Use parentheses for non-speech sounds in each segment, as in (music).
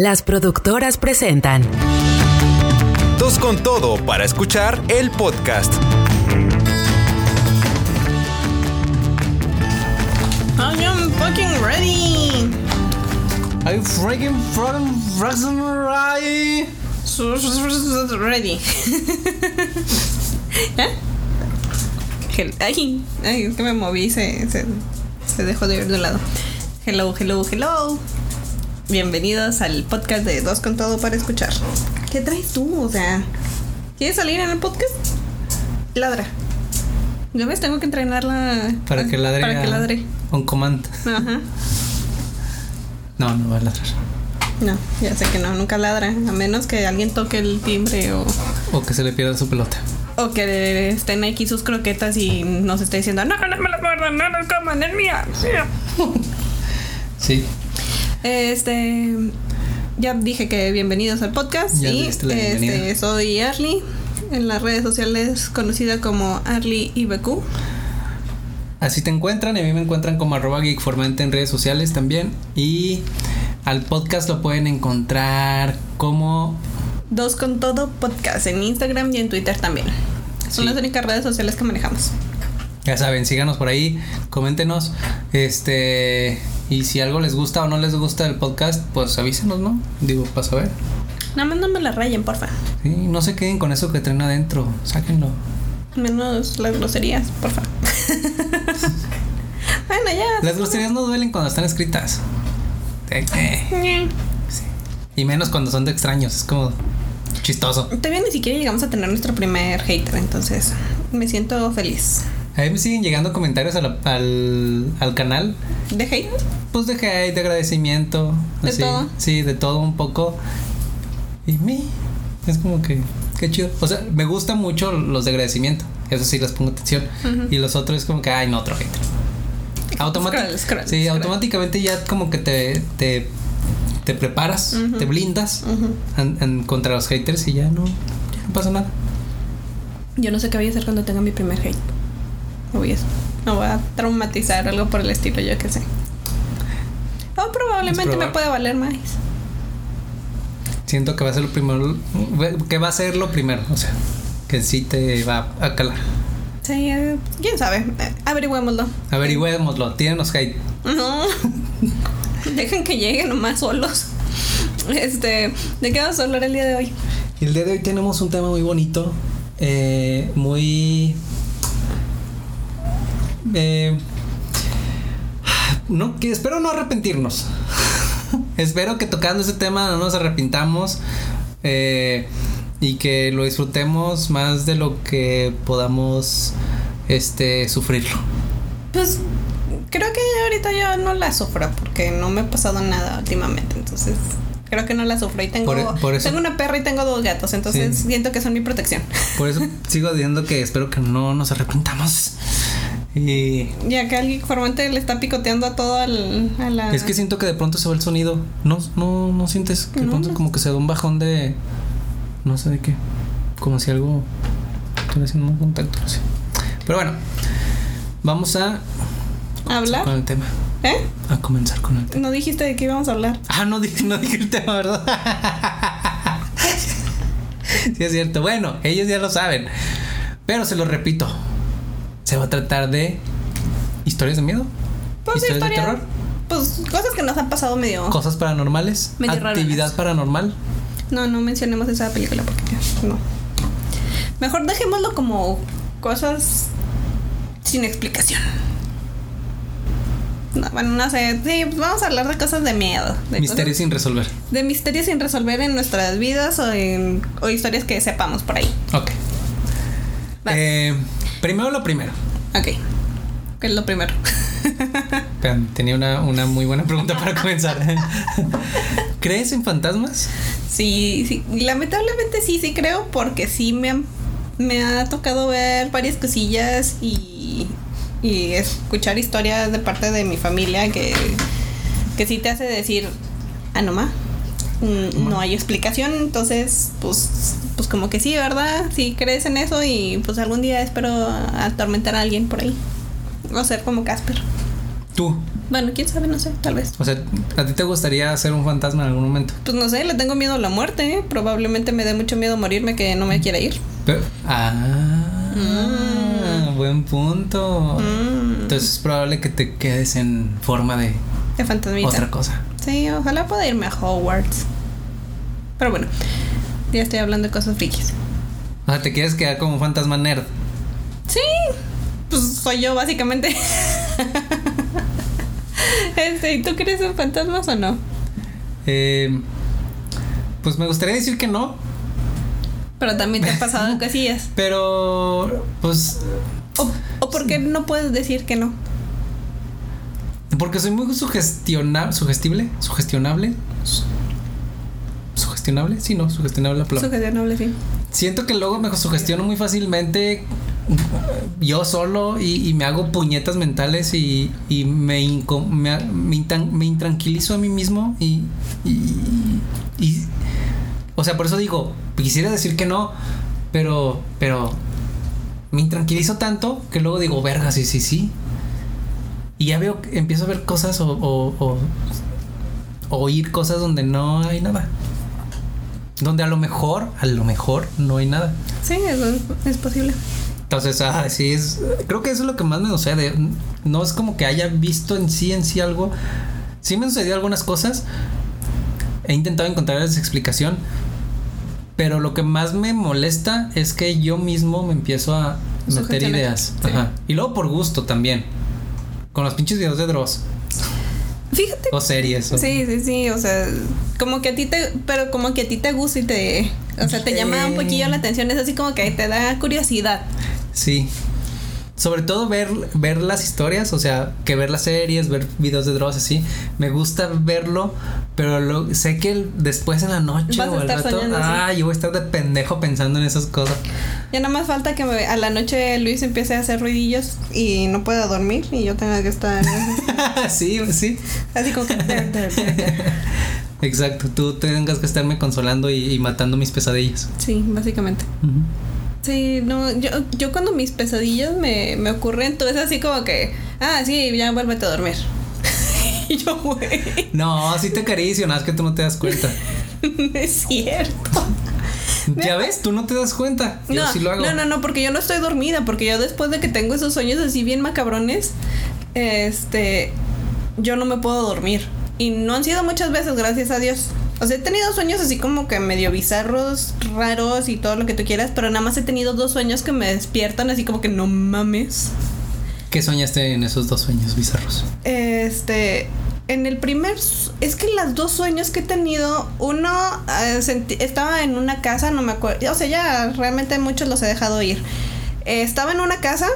Las productoras presentan Dos con todo para escuchar el podcast. I am fucking ready. Are you freaking fucking ready? Ready. (laughs) ¿Eh? Ay, ay, es que me moví, se, se, se dejó de ir de lado. Hello, hello, hello. Bienvenidos al podcast de Dos con Todo para escuchar. ¿Qué traes tú? O sea, ¿quieres salir en el podcast? Ladra. ¿Ya ves? Tengo que entrenarla. Para que ladre. Para que ladre. On command. Ajá. No, no va a ladrar. No, ya sé que no, nunca ladra. A menos que alguien toque el timbre o, O que se le pierda su pelota. o que estén aquí sus croquetas y nos esté diciendo, no, no me las muerdan, no las coman, es mía. es mía". (laughs) Sí. Este, ya dije que bienvenidos al podcast. Ya y este, soy Arly, en las redes sociales conocida como Arly IBQ. Así te encuentran. Y a mí me encuentran como arroba geekformante en redes sociales también. Y al podcast lo pueden encontrar como. Dos con todo podcast en Instagram y en Twitter también. Son Sí. las únicas redes sociales que manejamos. Ya saben, síganos por ahí, coméntenos. Este. Y si algo les gusta o no les gusta del podcast, pues avísenos, ¿no? Digo, para saber. Nada más no me la rayen, porfa. Sí, no se queden con eso que traen adentro. Sáquenlo. Menos las groserías, porfa. (laughs) bueno, ya. Las groserías no duelen cuando están escritas. Eh, eh. Y menos cuando son de extraños. Es como chistoso. Todavía ni siquiera llegamos a tener nuestro primer hater, entonces me siento feliz. A mí me siguen llegando comentarios a la- al, al canal. ¿De hate? Pues de hate, de agradecimiento. ¿De todo? Sí, de todo un poco. Y mí. Es como que. Qué chido. O sea, me gustan mucho los de agradecimiento. Eso sí les pongo atención. Y los otros es como que, ay, no, otro hater. Automátic- Scroll, scroll, sí, scroll. automáticamente ya como que te, te, te preparas, te blindas en- en- contra los haters y ya no, ya no pasa nada. Yo no sé qué voy a hacer cuando tenga mi primer hate. A, me voy a traumatizar algo por el estilo, yo qué sé. O probablemente Es me puede valer más. Siento que va a ser lo primero, que va a ser lo primero, o sea, que sí te va a calar. Sí, eh, quién sabe. Averigüémoslo. Averigüémoslo, tírenos hate. No. (laughs) Dejen que lleguen nomás solos. Este, ¿de qué vamos a hablar el día de hoy? El día de hoy tenemos un tema muy bonito, eh, muy... eh, no, que espero no arrepentirnos. (laughs) espero que tocando ese tema no nos arrepintamos eh, y que lo disfrutemos más de lo que podamos este, sufrirlo. Pues creo que ahorita yo no la sufro porque no me ha pasado nada últimamente, entonces creo que no la sufro y tengo, Por e- por eso- tengo una perra y tengo dos gatos, entonces Sí. siento que son mi protección. Por eso (laughs) sigo diciendo que espero que no nos arrepintamos. Y Ya que alguien formante le está picoteando a todo al, a la... Es que siento que de pronto se va el sonido. No, no, no sientes que de No, pronto no. como que se da un bajón de. No sé de qué. Como si algo. Estuviera haciendo un contacto, no sé. Pero bueno. Vamos a. con ¿Hablar? el tema. ¿Eh? A comenzar con el tema. No dijiste de qué íbamos a hablar. Ah, no dije, no dije el tema, ¿verdad? (laughs) sí, es cierto. Bueno, ellos ya lo saben. Pero se lo repito. Se va a tratar de. ¿Historias de miedo? Pues ¿Historias de terror? Pues cosas que nos han pasado medio... ¿Cosas paranormales? Medio ¿Actividad paranormal? No, no mencionemos esa película porque no. Mejor dejémoslo como cosas sin explicación. No, bueno, no sé. Sí, pues vamos a hablar de cosas de miedo. De Misterios sin resolver. de misterios sin resolver en nuestras vidas o, en, o historias que sepamos por ahí. Ok. Vas. Eh, primero lo primero. Ok. ¿Qué es lo primero? (laughs) Espérame, tenía una, una muy buena pregunta para comenzar. (laughs) ¿Crees en fantasmas? Sí, sí. Lamentablemente sí, sí creo porque sí me, han- me ha tocado ver varias cosillas y, y escuchar historias de parte de mi familia que, que sí te hace decir, ah, no ma, mm, no hay explicación, entonces pues, pues como que sí, ¿verdad? Sí crees en eso y pues algún día espero atormentar a alguien por ahí. O ser como Casper. Tú. Bueno, quién sabe, no sé, tal vez. O sea, ¿a ti te gustaría ser un fantasma en algún momento? Pues no sé, le tengo miedo a la muerte. ¿eh? Probablemente me dé mucho miedo morirme que no me quiera ir. Pero- ah, buen punto. Mm. Entonces es probable que te quedes en forma de De fantasmita. otra cosa. Sí, ojalá pueda irme a Hogwarts. Pero bueno, ya estoy hablando de cosas frikis. O sea, te quieres quedar como un fantasma nerd. Sí, pues soy yo básicamente. (laughs) este, ¿y tú crees en fantasmas o no? Eh, pues me gustaría decir que no, Pero también te han pasado (laughs) cosillas. pero pues ¿O, o por qué no puedes decir que no? porque soy muy sugestionable, sugestible, sugestionable. Su- ¿Sugestionable? Sí, no, sugestionable la palabra. Sugestionable, sí. Siento que luego me sugestiono muy fácilmente yo solo y, y me hago puñetas mentales y, y me, inco- me, me intan- me intranquilizo a mí mismo y, O sea, por eso digo, quisiera decir que no, pero, pero me intranquilizo tanto que luego digo, verga, sí, sí, sí. Y ya veo, que empiezo a ver cosas o, o, o- oír cosas donde no hay nada. Donde a lo mejor, a lo mejor no hay nada. Sí, eso es, posible. Entonces, ah, sí, es. Creo que eso es lo que más me sucede. No es como que haya visto en sí, en sí algo. Sí me han sucedido algunas cosas. He intentado encontrarles explicación. Pero lo que más me molesta es que yo mismo me empiezo a meter ideas. Sí. Ajá. Y luego por gusto también. Con los pinches videos de Dross. Fíjate. O series. o- Sí, sí, sí, o sea, como que a ti te, pero como que a ti te gusta y te, o sea, te llama un poquillo la atención, es así como que te da curiosidad. Sí. Sobre todo ver, ver las historias, o sea, que ver las series, ver videos de Dross así. Me gusta verlo, pero lo, sé que el- después en la noche Vas o al rato, ah, yo voy a estar de pendejo pensando en esas cosas. Ya nada más falta que me- a la noche Luis empiece a hacer ruidillos y no pueda dormir y yo tenga que estar (laughs) sí, sí. así como que... (laughs) Exacto, tú tengas que estarme consolando y, y matando mis pesadillas. Sí, básicamente. Sí, no, yo, yo cuando mis pesadillas me, me ocurren, todo es así como que, ah, sí, ya vuélvete a dormir. (laughs) y yo, güey, No, sí te acaricio, nada más que tú no te das cuenta. no (laughs) es cierto. ya ves, tú no te das cuenta. Yo no, sí lo hago. no, no, no, porque yo no estoy dormida, porque yo después de que tengo esos sueños así bien macabrones, este, yo no me puedo dormir. Y no han sido muchas veces, gracias a Dios. O sea, he tenido sueños así como que medio bizarros, raros y todo lo que tú quieras, pero nada más he tenido dos sueños que me despiertan así como que no mames. ¿Qué soñaste en esos dos sueños bizarros? Este, en el primer, es que las dos sueños que he tenido, uno eh, estaba en una casa, no me acuerdo, o sea, ya realmente muchos los he dejado ir. Eh, estaba en una casa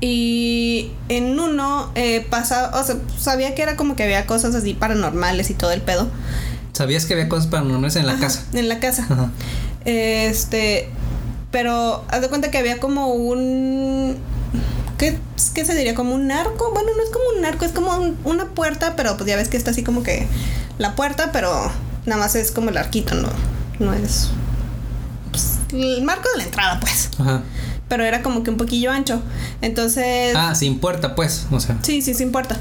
y en uno eh, pasaba, o sea, sabía que era como que había cosas así paranormales y todo el pedo. ¿Sabías que había cosas paranormales en la Ajá, casa? En la casa. Ajá. Este, pero haz de cuenta que había como un ¿qué, qué se diría? Como un arco. Bueno, no es como un arco, es como un- una puerta, pero pues ya ves que está así como que la puerta, pero nada más es como el arquito, no, no es pues, el marco de la entrada, pues. Ajá. Pero era como que un poquillo ancho. Entonces, Ah, sin puerta, pues. O sea. Sí, sí, sin puerta.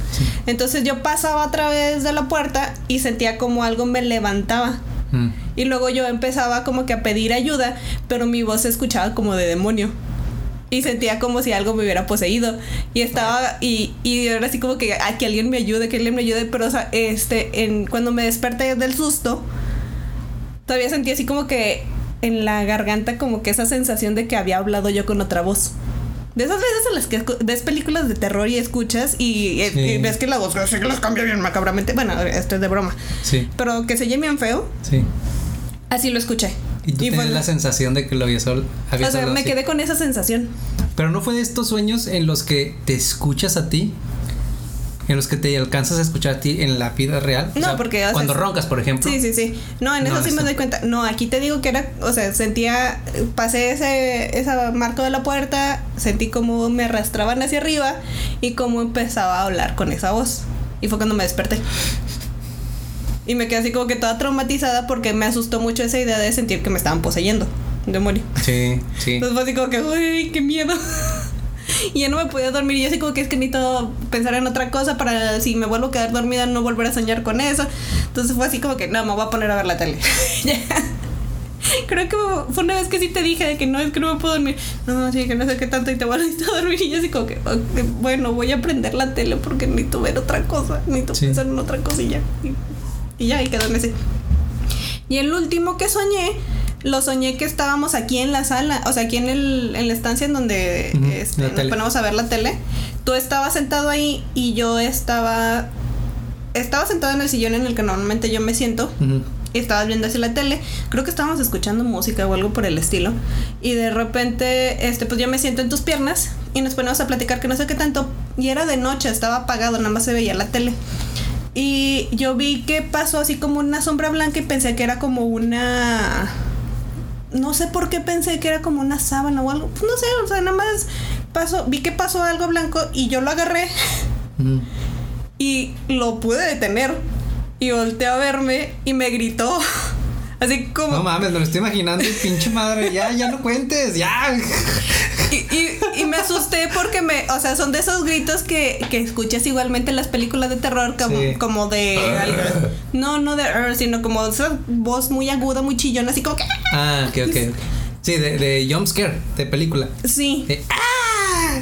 Entonces yo pasaba a través de la puerta y sentía como algo me levantaba. mm. Y luego yo empezaba como que a pedir ayuda, pero mi voz se escuchaba como de demonio. Y sentía como si algo me hubiera poseído. Y estaba, y, y era así como que, "Ay, que alguien me ayude, que alguien me ayude. Pero, o sea, este, en, cuando me desperté del susto, todavía sentí así como que en la garganta como que esa sensación de que había hablado yo con otra voz. De esas veces en las que ves películas de terror y escuchas y, eh, Sí. y ves que la voz que las cambia bien macabramente. Bueno, esto es de broma. Sí, Pero que se oye bien feo, sí. así lo escuché. Y tú Y fue- tienes la sensación de que lo habl- habías O sea, me así. quedé con esa sensación. Pero no fue de estos sueños en los que te escuchas a ti, en los que te alcanzas a escuchar a ti en la vida real. O No, sea, porque, o cuando roncas, por ejemplo. Sí, sí, sí. No, en No, eso sí me doy cuenta. No, aquí te digo que era, o sea, sentía, pasé ese, ese marco de la puerta, sentí como me arrastraban hacia arriba y como empezaba a hablar con esa voz. Y fue cuando me desperté. Y me quedé así como que toda traumatizada porque me asustó mucho esa idea de sentir que me estaban poseyendo. Demonio. Sí, sí. Entonces fue así como que, uy, qué miedo. (laughs) y ya no me podía dormir. Y yo así como que es que necesito pensar en otra cosa para si me vuelvo a quedar dormida no volver a soñar con eso. Entonces fue así como que no, me voy a poner a ver la tele. (laughs) Ya. Creo que fue una vez que sí te dije de que no, es que no me puedo dormir. No, sí, que no sé qué tanto y te voy a necesitar dormir. Y yo así como que, ok, bueno, voy a prender la tele porque necesito ver otra cosa, necesito Sí. pensar en otra cosilla. Y, y ya, y quedó en ese. Y el último que soñé, lo soñé que estábamos aquí en la sala, o sea, aquí en, el, en la estancia en donde este, nos tele. ponemos a ver la tele. Tú estabas sentado ahí y yo estaba. Estaba sentado en el sillón en el que normalmente yo me siento. Y estabas viendo hacia la tele. Creo que estábamos escuchando música o algo por el estilo. Y de repente, este, pues yo me siento en tus piernas y nos ponemos a platicar que no sé qué tanto. Y era de noche, estaba apagado, nada más se veía la tele. Y yo vi que pasó así como una sombra blanca y pensé que era como una. No sé por qué pensé que era como una sábana o algo. Pues no sé, o sea, nada más pasó. Vi que pasó algo blanco y yo lo agarré y lo pude detener. Y volteó a verme y me gritó. Así como. No mames, me lo estoy imaginando, (laughs) pinche madre. Ya, ya no cuentes, ya. Y, y- y me asusté porque me, o sea, son de esos gritos que, que escuchas igualmente en las películas de terror, como, Sí. como de algo- no, no de "Arr", sino como esa voz muy aguda, muy chillona, así como que Ah, ok, ok. Sí, de, de jump scare, de película. sí. De-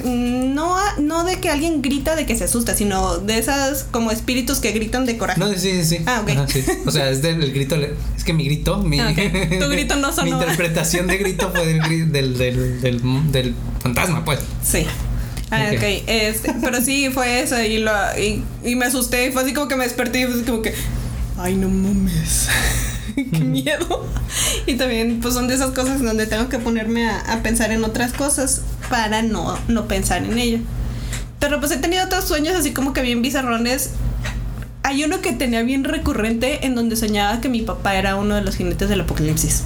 No, no de que alguien grita de que se asusta, sino de esas como espíritus que gritan de coraje. No, sí, sí, sí. Ah, ok. Ajá, sí. O sea, es del el grito. Es que mi grito, mi. Ah. Tu grito no (laughs) sonó. Mi interpretación de grito fue del, del, del, del, del fantasma, pues. Sí. Ah, Ok. ok. Este, pero sí, fue eso. Y, lo, y, y me asusté. Y fue así como que me desperté. Y fue así como que. Ay, no mames. (laughs) Qué miedo. Y también, pues son de esas cosas donde tengo que ponerme a, a pensar en otras cosas para no, no pensar en ello. Pero pues he tenido otros sueños así como que bien bizarrones. Hay uno que tenía bien recurrente en donde soñaba que mi papá era uno de los jinetes del apocalipsis.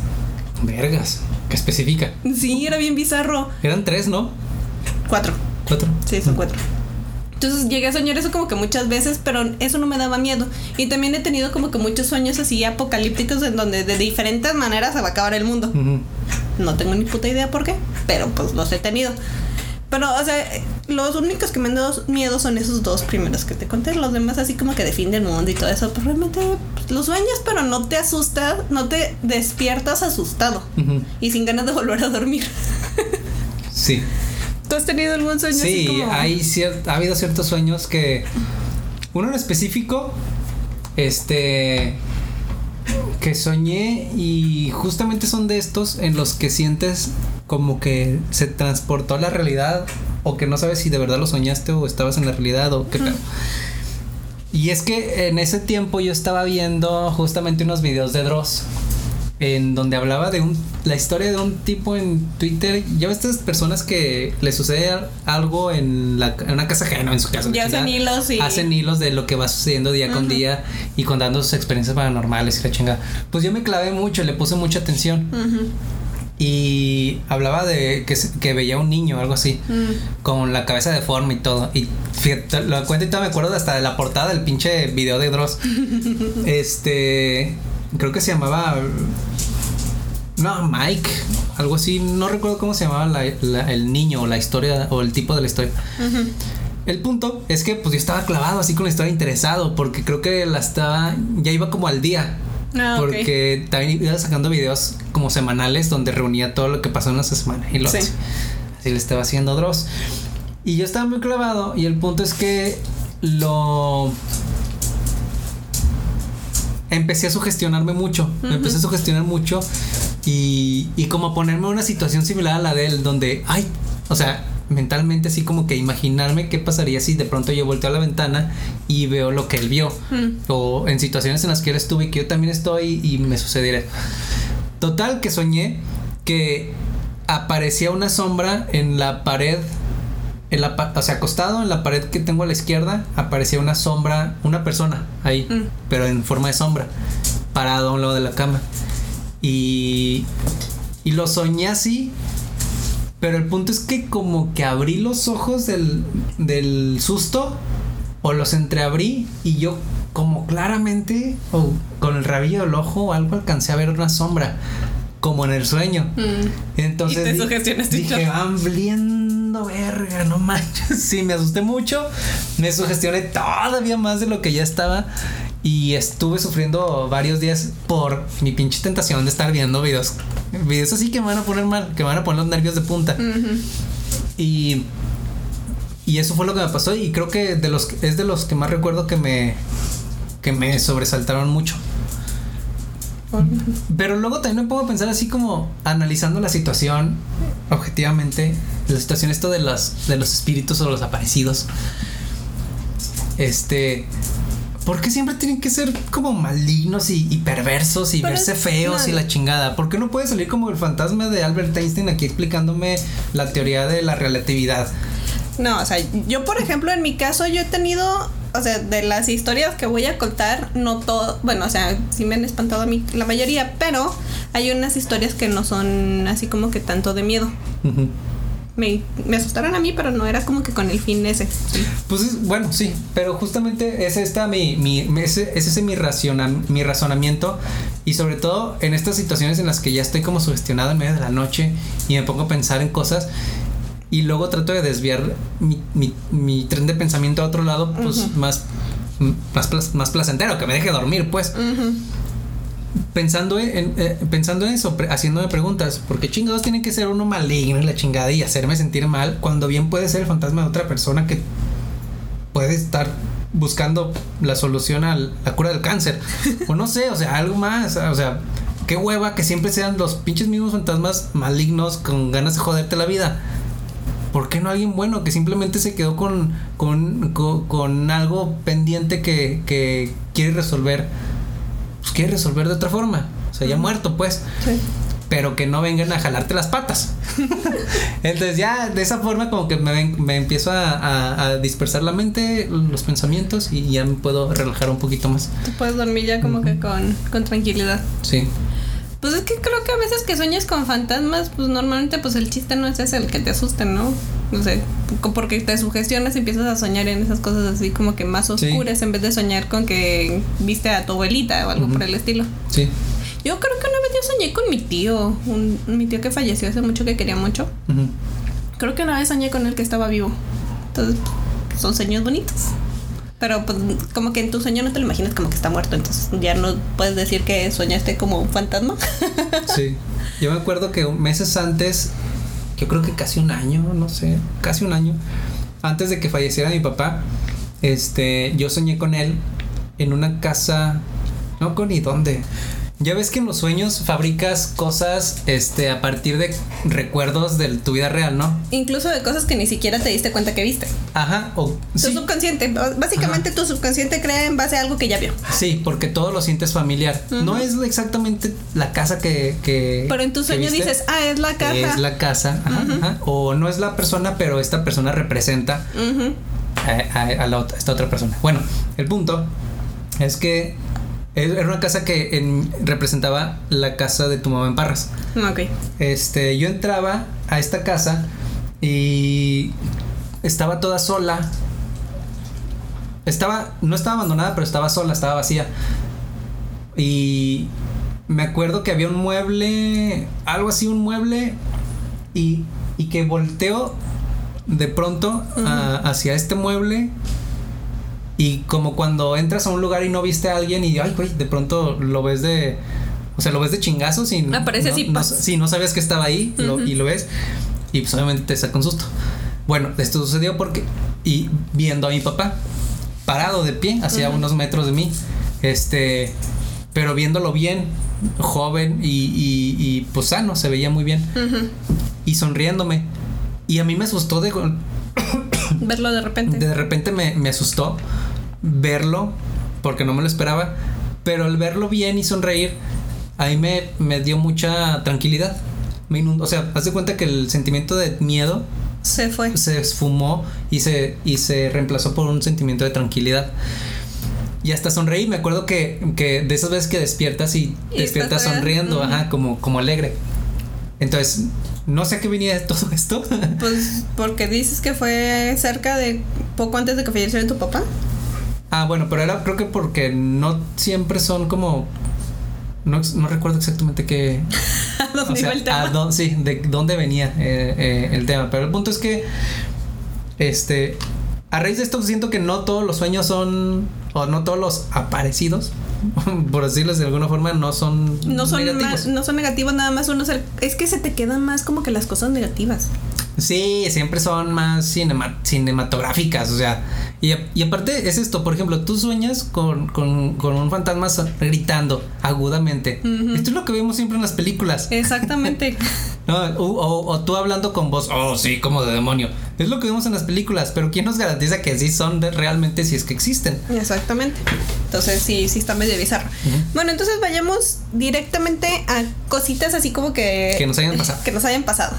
Vergas. Que especifica. Sí, era bien bizarro. Eran tres, ¿no? Cuatro. Cuatro. Sí, son cuatro. Entonces llegué a soñar eso como que muchas veces, pero eso no me daba miedo. Y también he tenido como que muchos sueños así apocalípticos en donde de diferentes maneras se va a acabar el mundo. No tengo ni puta idea por qué, pero pues los he tenido. Pero, o sea, los únicos que me han dado miedo son esos dos primeros que te conté. Los demás así como que defienden el mundo y todo eso. Pues realmente pues, los sueños, pero no te asustas, no te despiertas asustado Ujú. y sin ganas de volver a dormir. (laughs) Sí. ¿Tú has tenido algún sueño así Sí, como... hay cier- ha habido ciertos sueños que. Uno en específico. Este. Que soñé y justamente son de estos en los que sientes como que se transportó a la realidad o que no sabes si de verdad lo soñaste o estabas en la realidad o qué pedo. Y es que en ese tiempo yo estaba viendo justamente unos videos de Dross en donde hablaba de un la historia de un tipo en Twitter. Ya ves estas personas que le sucede algo en, la, en una casa ajena, en su casa. Y la hacen hilos y- Hacen hilos de lo que va sucediendo día con día y contando sus experiencias paranormales y la chingada. Pues yo me clavé mucho, le puse mucha atención. Ujú. Y hablaba de que, que veía un niño, algo así, Mm. con la cabeza deforme y todo. Y fíjate, lo cuento y todavía me acuerdo hasta de la portada del pinche video de Dross. (laughs) este, creo que se llamaba. No, Mike, algo así. No recuerdo cómo se llamaba la- la- el niño o la historia o el tipo de la historia. El punto es que pues yo estaba clavado así con la historia interesado porque creo que la estaba ya iba como al día. Ah, porque también iba sacando videos como semanales donde reunía todo lo que pasó en esa semana y lo Sí. así le estaba haciendo Dross. Y yo estaba muy clavado y el punto es que lo empecé a sugestionarme mucho, me empecé a sugestionar mucho y, y como a ponerme en una situación similar a la de él, donde, ay, o sea, mentalmente así como que imaginarme qué pasaría si de pronto yo volteo a la ventana y veo lo que él vio, Mm. o en situaciones en las que él estuve y que yo también estoy y me sucediera. Total, que soñé que aparecía una sombra en la pared en la, o sea, acostado en la pared que tengo a la izquierda, aparecía una sombra, una persona ahí, Mm. pero en forma de sombra, parado a un lado de la cama. Y, y lo soñé así, pero el punto es que como que abrí los ojos del, del susto, o los entreabrí, y yo como claramente, o con el rabillo del ojo o algo, alcancé a ver una sombra, como en el sueño. Mm. Entonces Y te dije, van valiendo verga, no manches. Sí, me asusté mucho, me sugestioné todavía más de lo que ya estaba y estuve sufriendo varios días por mi pinche tentación de estar viendo videos, videos así que me van a poner mal, que me van a poner los nervios de punta. Y y eso fue lo que me pasó y creo que de los es de los que más recuerdo que me que me sobresaltaron mucho. (laughs) Pero luego también me puedo pensar así como analizando la situación objetivamente, la situación esto de los de los espíritus o los aparecidos. Este ¿Por qué siempre tienen que ser como malignos y, y perversos y Pero verse feos y la chingada? ¿Por qué no puede salir como el fantasma de Albert Einstein aquí explicándome la teoría de la relatividad? No, o sea, yo por ejemplo en mi caso yo he tenido, o sea, de las historias que voy a contar, no todo, bueno, o sea, sí me han espantado a mí la mayoría, pero hay unas historias que no son así como que tanto de miedo. Me, me asustaron a mí, pero no era como que con el fin ese. Sí. Pues es- bueno, sí, pero justamente es esta mi, mi ese, es ese mi, raciona- mi razonamiento y sobre todo en estas situaciones en las que ya estoy como sugestionado en medio de la noche y me pongo a pensar en cosas y luego trato de desviar mi, mi- mi tren de pensamiento a otro lado, pues más, más, más placentero, que me deje dormir, pues. Pensando en, eh, pensando en eso, pre- haciéndome preguntas, porque chingados tiene que ser uno maligno y la chingada y hacerme sentir mal, cuando bien puede ser el fantasma de otra persona que puede estar buscando la solución a la cura del cáncer. (laughs) o no sé, o sea, algo más, o sea, qué hueva que siempre sean los pinches mismos fantasmas malignos con ganas de joderte la vida. ¿Por qué no alguien bueno que simplemente se quedó con, con, con, con algo pendiente que, que quiere resolver? Pues quiere resolver de otra forma. O sea, ya muerto, pues. Sí. Pero que no vengan a jalarte las patas. (laughs) Entonces ya de esa forma como que me, me empiezo a, a- a dispersar la mente, los pensamientos y ya me puedo relajar un poquito más. Tú puedes dormir ya como que con, con tranquilidad. Sí. Pues es que creo que a veces que sueñas con fantasmas, pues normalmente pues el chiste no es ese el que te asusten, ¿no? No sé, porque te sugestionas y empiezas a soñar en esas cosas así como que más Sí. oscuras en vez de soñar con que viste a tu abuelita o algo por el estilo. Sí. Yo creo que una vez yo soñé con mi tío, un, mi tío que falleció hace mucho que quería mucho. Creo que una vez soñé con él que estaba vivo. Entonces, son sueños bonitos. Pero pues como que en tu sueño no te lo imaginas como que está muerto, entonces ya no puedes decir que soñaste como un fantasma. (laughs) Sí. Yo me acuerdo que meses antes, yo creo que casi un año, no sé, casi un año, antes de que falleciera mi papá, este, yo soñé con él en una casa, no con ni dónde. Ya ves que en los sueños fabricas cosas este, a partir de recuerdos de tu vida real, ¿no? Incluso de cosas que ni siquiera te diste cuenta que viste. Ajá, o Tu sí, subconsciente, básicamente tu subconsciente crea en base a algo que ya vio. sí, porque todo lo sientes familiar. No es exactamente la casa que... que Pero en tu sueño viste. dices, ah, es la caja. Es la casa, ajá, ajá. o no es la persona, pero esta persona representa Ujú. a, a- a la otra, esta otra persona. Bueno, el punto es que era una casa que en- representaba la casa de tu mamá en Parras. Ok. Este, yo entraba a esta casa y estaba toda sola. Estaba, no estaba abandonada, pero estaba sola, estaba vacía. Y me acuerdo que había un mueble, algo así, un mueble, y, y que volteo de pronto a- hacia este mueble. Y como cuando entras a un lugar y no viste a alguien y, ay, güey, de pronto lo ves de... O sea, lo ves de chingazos y no- Aparece no, así, no, sí, no sabías que estaba ahí lo- y lo ves. Y pues obviamente te saca un susto. Bueno, esto sucedió porque... Y viendo a mi papá, parado de pie, hacia unos metros de mí. Este... Pero viéndolo bien, joven y, y, y, pues sano, se veía muy bien. Y sonriéndome. Y a mí me asustó de, (coughs) Verlo de repente. de repente me, me asustó verlo porque no me lo esperaba. Pero al verlo bien y sonreír, ahí me, me dio mucha tranquilidad. Me inundó. O sea, haz de cuenta que el sentimiento de miedo Se fue. se esfumó y se, y se reemplazó por un sentimiento de tranquilidad. Y hasta sonreí, me acuerdo que, que de esas veces que despiertas y, Y despiertas sonriendo, ajá, como, como alegre. Entonces, no sé a qué venía de todo esto. Pues porque dices que fue cerca de poco antes de que falleciera tu papá. Ah, bueno, pero era creo que porque no siempre son como No, no recuerdo exactamente qué. (laughs) ¿A dónde o sea, iba el tema? a sí, de dónde venía eh, eh, el tema. Pero el punto es que. Este. A raíz de esto siento que no todos los sueños son. O no todos los aparecidos. (laughs) Por decirles de alguna forma, no son. No son, negativos. más- no son negativos, nada más uno es que se te quedan más como que las cosas negativas. Sí, siempre son más cinema- cinematográficas, o sea, y, aparte es esto, por ejemplo, tú sueñas con, con, con un fantasma gritando agudamente. Esto es lo que vemos siempre en las películas. Exactamente. (laughs) No, o, o- o tú hablando con voz, oh, sí, como de demonio. Es lo que vemos en las películas, pero ¿quién nos garantiza que sí son de- realmente si es que existen? Exactamente. Entonces sí, sí está medio bizarro. Bueno, entonces vayamos directamente a cositas así como que... Que nos hayan pasado. Que nos hayan pasado.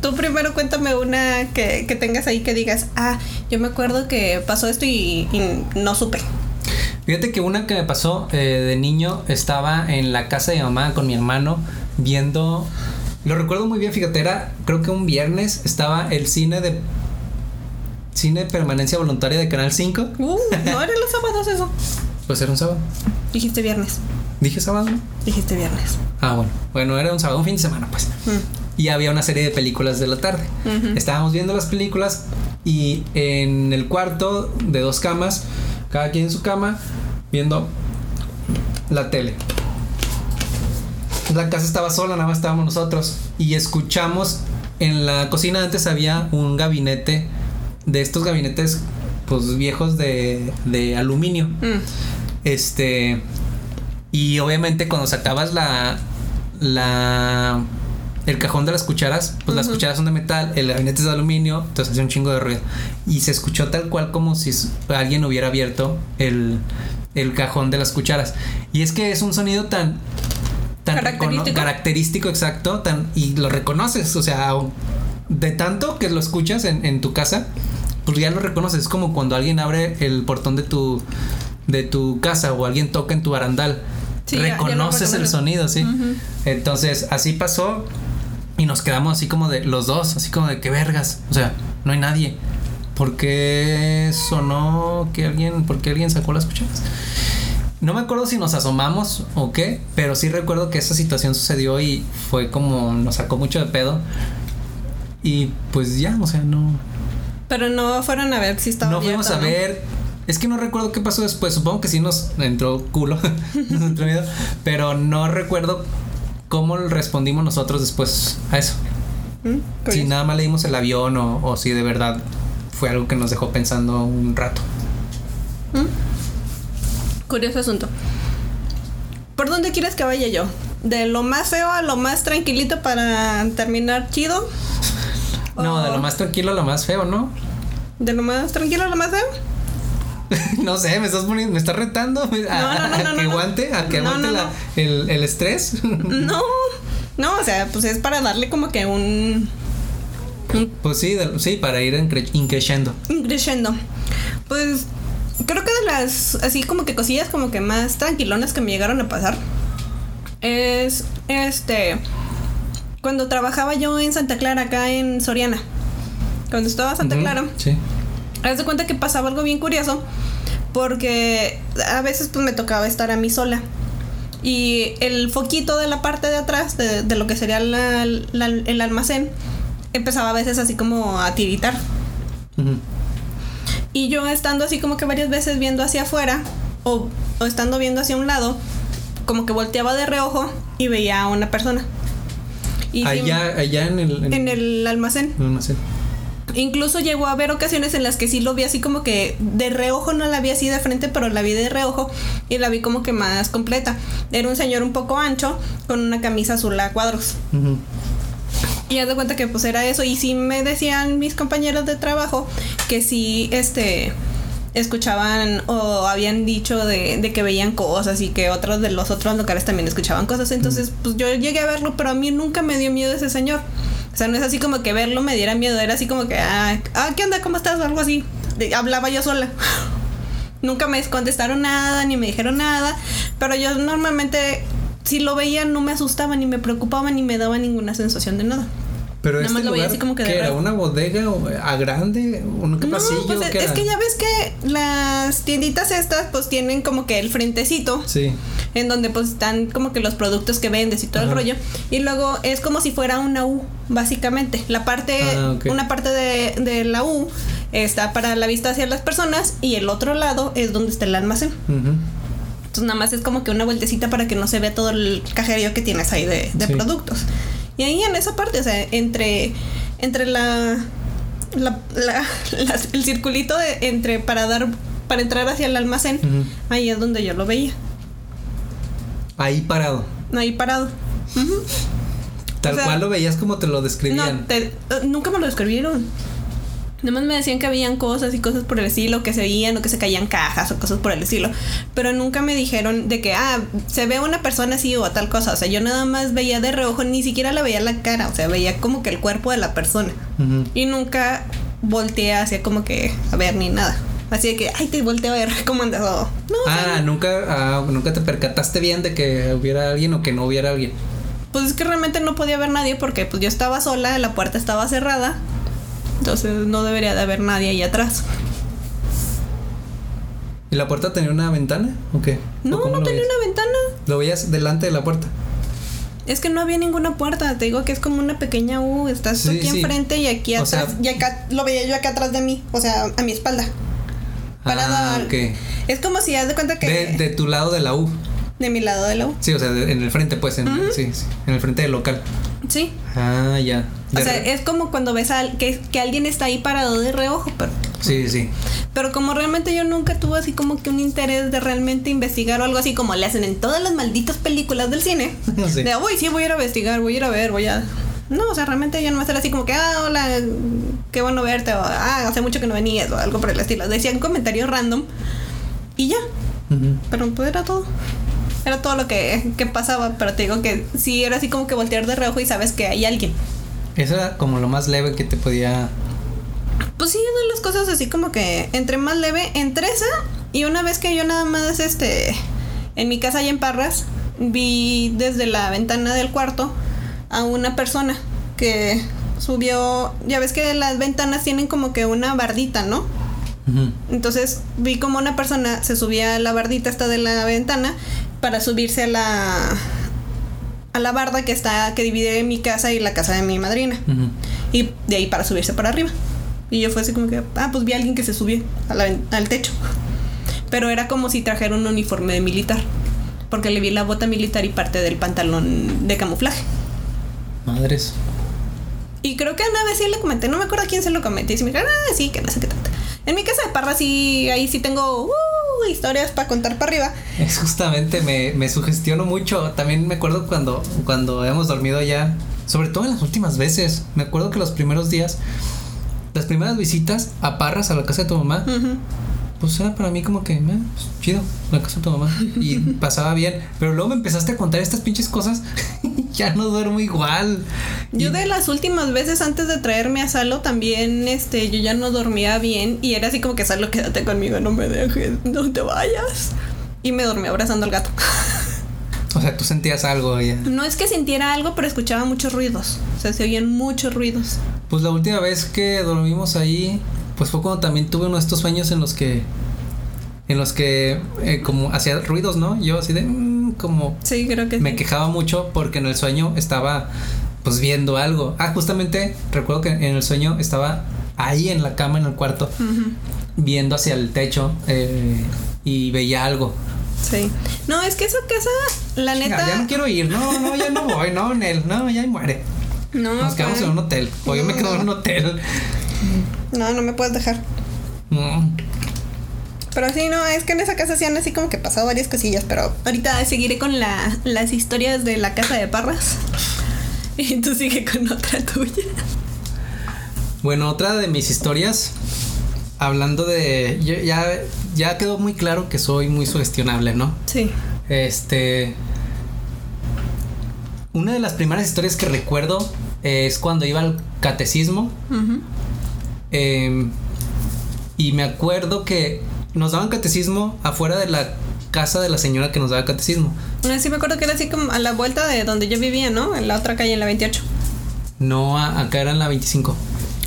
Tú primero cuéntame una que, que tengas ahí que digas, ah, yo me acuerdo que pasó esto y, y no supe. Fíjate que una que me pasó eh, de niño estaba en la casa de mi mamá con mi hermano viendo. Lo recuerdo muy bien, fíjate, era creo que un viernes estaba el cine de. Cine de permanencia voluntaria de Canal 5. Uh, no eran los sábados eso. Pues era un sábado. Dijiste viernes. Dije sábado. Dijiste viernes. Ah, bueno. Bueno, era un sábado, un fin de semana, pues. Mm. Y había una serie de películas de la tarde. Estábamos viendo las películas y en el cuarto de dos camas, cada quien en su cama, viendo la tele. La casa estaba sola, nada más estábamos nosotros. Y escuchamos, en la cocina antes había un gabinete, de estos gabinetes pues viejos de, de aluminio. Mm. Este. Y obviamente cuando sacabas la. La. El cajón de las cucharas, pues las cucharas son de metal, el gabinete es de aluminio, entonces hacía un chingo de ruido. Y se escuchó tal cual como si alguien hubiera abierto el, el cajón de las cucharas. Y es que es un sonido tan. tan Característico. característico, exacto, tan, y lo reconoces, o sea, de tanto que lo escuchas en, en tu casa, pues ya lo reconoces. Es como cuando alguien abre el portón de tu, de tu casa o alguien toca en tu barandal. Sí, ya- ya lo reconoces el sonido, sí. Entonces, así pasó y nos quedamos así como de los dos, así como de qué vergas. O sea, no hay nadie. ¿Por qué sonó que alguien, por qué alguien sacó las cucharas? No me acuerdo si nos asomamos o qué, pero sí recuerdo que esa situación sucedió y fue como nos sacó mucho de pedo. Y pues ya, o sea, no, Pero no fueron a ver si estaba no fuimos a ver. Es que no recuerdo qué pasó después. Supongo que sí nos entró culo. (laughs) nos entró miedo. Pero no recuerdo cómo respondimos nosotros después a eso. Mm, Si curioso. nada más leímos el avión o, o si de verdad fue algo que nos dejó pensando un rato. Curioso asunto. ¿Por dónde quieres que vaya yo? ¿De lo más feo a lo más tranquilito para terminar chido? No, de ¿O lo más tranquilo a lo más feo, ¿no? ¿De lo más tranquilo a lo más feo? (laughs) no sé, me estás poniendo, me estás retando (laughs) a, no, no, a que aguante, a que aguante la-. El, el estrés. (laughs) No, no, o sea, pues es para darle como que un, pues sí, de- sí, para ir incre- increciendo. crescendo. Pues creo que de las así como que cosillas como que más tranquilonas que me llegaron a pasar es este cuando trabajaba yo en Santa Clara acá en Soriana. Cuando estaba en Santa Clara, Sí. Haz de cuenta que pasaba algo bien curioso porque a veces pues me tocaba estar a mí sola. Y el foquito de la parte de atrás de, de lo que sería la- la- el almacén empezaba a veces así como a tiritar. Ujú. Y yo estando así como que varias veces viendo hacia afuera o, o estando viendo hacia un lado, como que volteaba de reojo y veía a una persona. Y allá, allá en el, en el almacén. en el almacén. Incluso llegó a haber ocasiones en las que sí lo vi así como que de reojo, no la vi así de frente, pero la vi de reojo y la vi como que más completa. Era un señor un poco ancho con una camisa azul a cuadros. Y haz de cuenta que pues era eso. Y sí me decían mis compañeros de trabajo que sí, este, escuchaban o habían dicho de, de que veían cosas y que otros de los otros locales también escuchaban cosas. Entonces, pues yo llegué a verlo, pero a mí nunca me dio miedo ese señor. O sea, no es así como que verlo me diera miedo, era así como que, ah, ah, ¿qué onda? ¿Cómo estás? O algo así. Hablaba yo sola. (laughs) Nunca me contestaron nada, ni me dijeron nada, pero yo normalmente si lo veía no me asustaba, ni me preocupaba, ni me daba ninguna sensación de nada. Pero Nada este lugar, así como que de ¿qué era? ¿Una bodega o a grande? ¿Un No, pasillo? pues ¿Qué es que ya ves que las tienditas estas pues tienen como que el frentecito Sí. en donde pues están como que los productos que vendes y todo el rollo y luego es como si fuera una U básicamente la parte Ah, una parte de, de la U está para la vista hacia las personas y el otro lado es donde está el almacén entonces nada más es como que una vueltecita para que no se vea todo el cajerío que tienes ahí de, de Sí. productos y ahí en esa parte o sea entre entre la, la- la- (laughs) la- el circulito de, entre para dar para entrar hacia el almacén ahí es donde yo lo veía Ahí parado. ahí parado. Tal O sea, cual lo veías como te lo No, describían. te- nunca me lo describieron. Nomás me decían que habían cosas y cosas por el estilo, que se veían o que se caían cajas o cosas por el estilo. Pero nunca me dijeron de que, ah, se ve una persona así o tal cosa. O sea, yo nada más veía de reojo, ni siquiera le veía la cara. O sea, veía como que el cuerpo de la persona. Y nunca volteé hacia como que a ver ni nada. Así de que, ay, te volteo a ver (laughs) cómo andas. o- No, o sea, Ah, nunca, ah, nunca te percataste bien de que hubiera alguien o que no hubiera alguien. pues es que realmente no podía ver nadie porque pues yo estaba sola, la puerta estaba cerrada. Entonces no debería de haber nadie ahí atrás. ¿Y la puerta tenía una ventana? ¿O qué? ¿O No, no tenía una ventana. Lo veías delante de la puerta. Es que no había ninguna puerta. Te digo que es como una pequeña U. Estás Sí, aquí sí. enfrente y aquí O atrás. sea- y acá lo veía yo acá atrás de mí. O sea, a mi espalda. Parada. Ah, ok. Es como si haz de cuenta que. De, de tu lado de la U. de mi lado de la U. Sí, o sea, de- en el frente, pues. En, sí, en el frente del local. Sí. Ah, ya. O sea, es como cuando ves a, que, que alguien está ahí parado de reojo, pero, Sí, sí. pero como realmente yo nunca tuve así como que un interés de realmente investigar o algo así como le hacen en todas las malditas películas del cine. (laughs) Sí. De, uy, sí, voy a ir a investigar, voy a ir a ver, voy a... No, o sea, realmente yo no me estar así como que, ah, hola, qué bueno verte, o ah, hace mucho que no venías, o algo por el estilo. Decían comentarios random y ya, pero pues era todo. Era todo lo que, que pasaba, pero te digo que sí era así como que voltear de reojo y sabes que hay alguien. Eso era como lo más leve que te podía. Pues sí, de las cosas así como que entre más leve, entre esa y una vez que yo nada más este en mi casa allá en Parras vi desde la ventana del cuarto a una persona que subió, ya ves que las ventanas tienen como que una bardita, ¿no? Entonces vi como una persona se subía a la bardita esta de la ventana para subirse a la a la barda que está que divide mi casa y la casa de mi madrina y de ahí para subirse para arriba. Y yo fue así como que, ah, pues vi a alguien que se subió a la ven- al techo. Pero era como si trajera un uniforme de militar. Porque le vi la bota militar y parte del pantalón de camuflaje. Madres. Y creo que una vez sí le comenté, no me acuerdo a quién se lo comenté. Y se me dijo, ah, sí, que no sé qué tanto. En mi casa de Parra sí, ahí sí tengo uh, historias para contar para arriba. Es justamente, me, me sugestiono mucho. También me acuerdo cuando, cuando hemos dormido allá, sobre todo en las últimas veces. Me acuerdo que los primeros días, las primeras visitas a Parras, a la casa de tu mamá, Ujú. pues era para mí como que, eh, pues, chido, la casa de tu mamá. Y (laughs) pasaba bien. Pero luego me empezaste a contar estas pinches cosas. Ya no duermo igual. Yo Y- de las últimas veces antes de traerme a Salo también, este, yo ya no dormía bien y era así como que Salo, quédate conmigo, no me dejes, no te vayas. Y me dormí abrazando al gato. (laughs) O sea, tú sentías algo ya. No es que sintiera algo, pero escuchaba muchos ruidos. O sea, se oían muchos ruidos. Pues la última vez que dormimos ahí, pues fue cuando también tuve uno de estos sueños en los que, en los que eh, como hacía ruidos, ¿no? Yo así de, mm, como Sí, creo que me sí. quejaba mucho porque en el sueño estaba pues viendo algo. Ah, justamente recuerdo que en el sueño estaba ahí en la cama en el cuarto viendo hacia el techo eh, y veía algo. Sí. No, es que esa casa, la neta. ya no quiero ir, no, no, ya no voy, no, Nel, no, ya muere. No, Nos quedamos en un hotel, o yo me quedo en un hotel. no, no me puedes dejar. No. Pero sí, no, es que en esa casa sí han así como que pasado varias cosillas, pero ahorita seguiré con la, las historias de la casa de Parras. (laughs) Y tú sigue con otra tuya. Bueno, otra de mis historias, hablando de. yo- ya, ya quedó muy claro que soy muy sugestionable, ¿no? Sí. Este. Una de las primeras historias que recuerdo es cuando iba al catecismo. Em, y me acuerdo que nos daban catecismo afuera de la casa de la señora que nos daba catecismo. Sí, me acuerdo que era así como a la vuelta de donde yo vivía, ¿no? En la otra calle, en la 28. No, acá eran la 25.